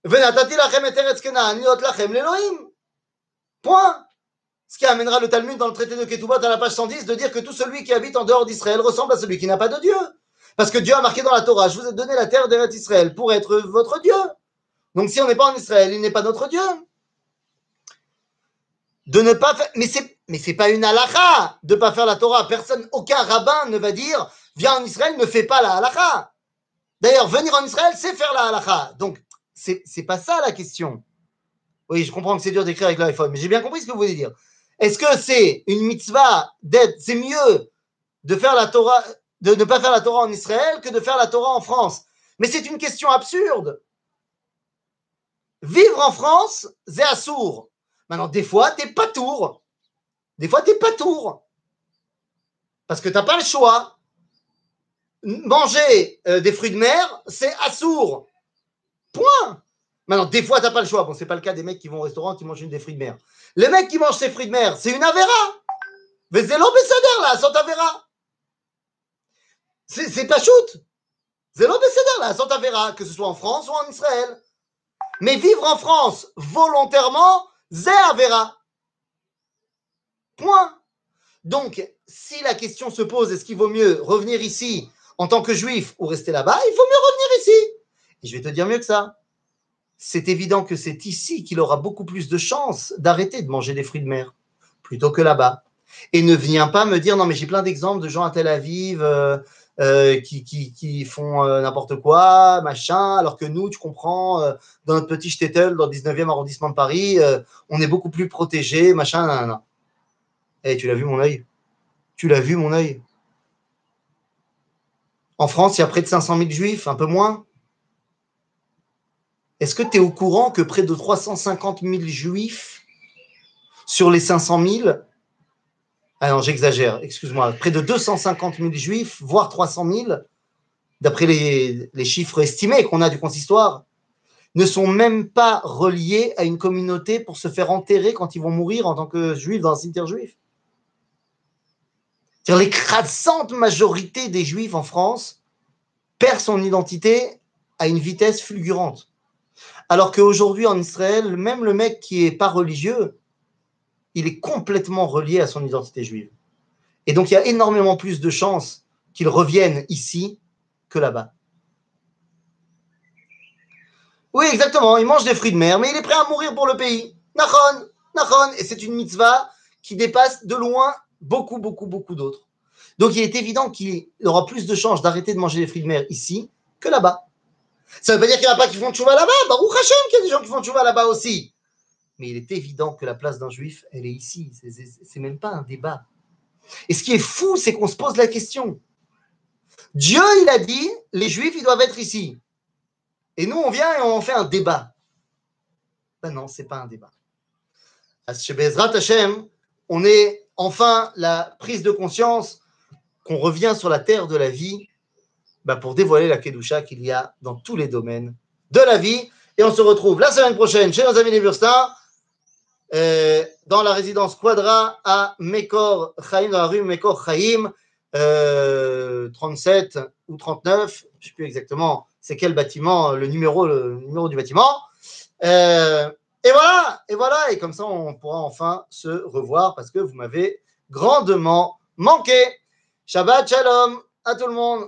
A: Venatati lachem et Eretz Kenan, lachem l'Elohim. Point. Ce qui amènera le Talmud dans le traité de Ketubot à la page 110 de dire que tout celui qui habite en dehors d'Israël ressemble à celui qui n'a pas de Dieu. Parce que Dieu a marqué dans la Torah, je vous ai donné la terre d'Eretz Israël pour être votre Dieu. Donc si on n'est pas en Israël, il n'est pas notre Dieu. De ne pas faire, mais c'est, mais c'est pas une halakha de ne pas faire la Torah. Personne, aucun rabbin ne va dire, viens en Israël, ne fais pas la halakha. D'ailleurs, venir en Israël, c'est faire la halakha. Donc, c'est, c'est pas ça la question. Oui, je comprends que c'est dur d'écrire avec l'iPhone, mais j'ai bien compris ce que vous voulez dire. Est-ce que c'est une mitzvah d'être, c'est mieux de faire la Torah, de ne pas faire la Torah en Israël que de faire la Torah en France. Mais c'est une question absurde. Vivre en France, c'est assour. Maintenant, des fois, t'es pas tour. Des fois, t'es pas tour. Parce que tu n'as pas le choix. Manger euh, des fruits de mer, c'est assour. Point. Maintenant, des fois, tu n'as pas le choix. Bon, c'est pas le cas des mecs qui vont au restaurant qui mangent des fruits de mer. Les mecs qui mangent ces fruits de mer, c'est une avéra. Mais c'est là, sans avéra. C'est pas shoot. C'est là, sans verra, que ce soit en France ou en Israël. Mais vivre en France volontairement, c'est Avera. Point. Donc, si la question se pose, est-ce qu'il vaut mieux revenir ici en tant que juif ou rester là-bas, il vaut mieux revenir ici. Et je vais te dire mieux que ça. C'est évident que c'est ici qu'il aura beaucoup plus de chances d'arrêter de manger des fruits de mer plutôt que là-bas. Et ne viens pas me dire, non, mais j'ai plein d'exemples de gens à Tel Aviv, euh, euh, qui, font euh, n'importe quoi, machin, alors que nous, tu comprends, euh, dans notre petit shtetl, dans le 19e arrondissement de Paris, on est beaucoup plus protégé, machin, nan, nan. Eh, tu l'as vu mon œil? Tu l'as vu mon œil? En France, il y a près de 500 000 juifs, un peu moins? Est-ce que tu es au courant que près de 350 000 juifs sur les 500 000 ah non, j'exagère, excuse-moi. Près de 250 000 juifs, voire 300 000, d'après les, chiffres estimés qu'on a du consistoire, ne sont même pas reliés à une communauté pour se faire enterrer quand ils vont mourir en tant que juifs dans un cimetière juif. L'écrasante majorité des juifs en France perd son identité à une vitesse fulgurante. Alors qu'aujourd'hui en Israël, même le mec qui n'est pas religieux, il est complètement relié à son identité juive. Et donc, il y a énormément plus de chances qu'il revienne ici que là-bas. Oui, exactement. Il mange des fruits de mer, mais il est prêt à mourir pour le pays. Nachon, Nachon. Et c'est une mitzvah qui dépasse de loin beaucoup, beaucoup, beaucoup d'autres. Donc, il est évident qu'il aura plus de chances d'arrêter de manger des fruits de mer ici que là-bas. Ça ne veut pas dire qu'il n'y en a pas qui font tchouva là-bas. Baruch Hashem, qu'il y a des gens qui font tchouva là-bas aussi mais il est évident que la place d'un juif, elle est ici. C'est même pas un débat. Et ce qui est fou, c'est qu'on se pose la question. Dieu, il a dit, les juifs, ils doivent être ici. Et nous, on vient et on fait un débat. Ben non, c'est pas un débat. À Hashem, on est enfin la prise de conscience qu'on revient sur la terre de la vie bah, pour dévoiler la Kedusha qu'il y a dans tous les domaines de la vie. Et on se retrouve la semaine prochaine chez nos amis les Burstins, euh, dans la résidence Quadra à Mekor Chaim, dans la rue Mekor Chaim, 37 ou 39, je ne sais plus exactement c'est quel bâtiment, le numéro, le numéro du bâtiment. Euh, et voilà, et voilà, et comme ça on pourra enfin se revoir parce que vous m'avez grandement manqué. Shabbat Shalom à tout le monde.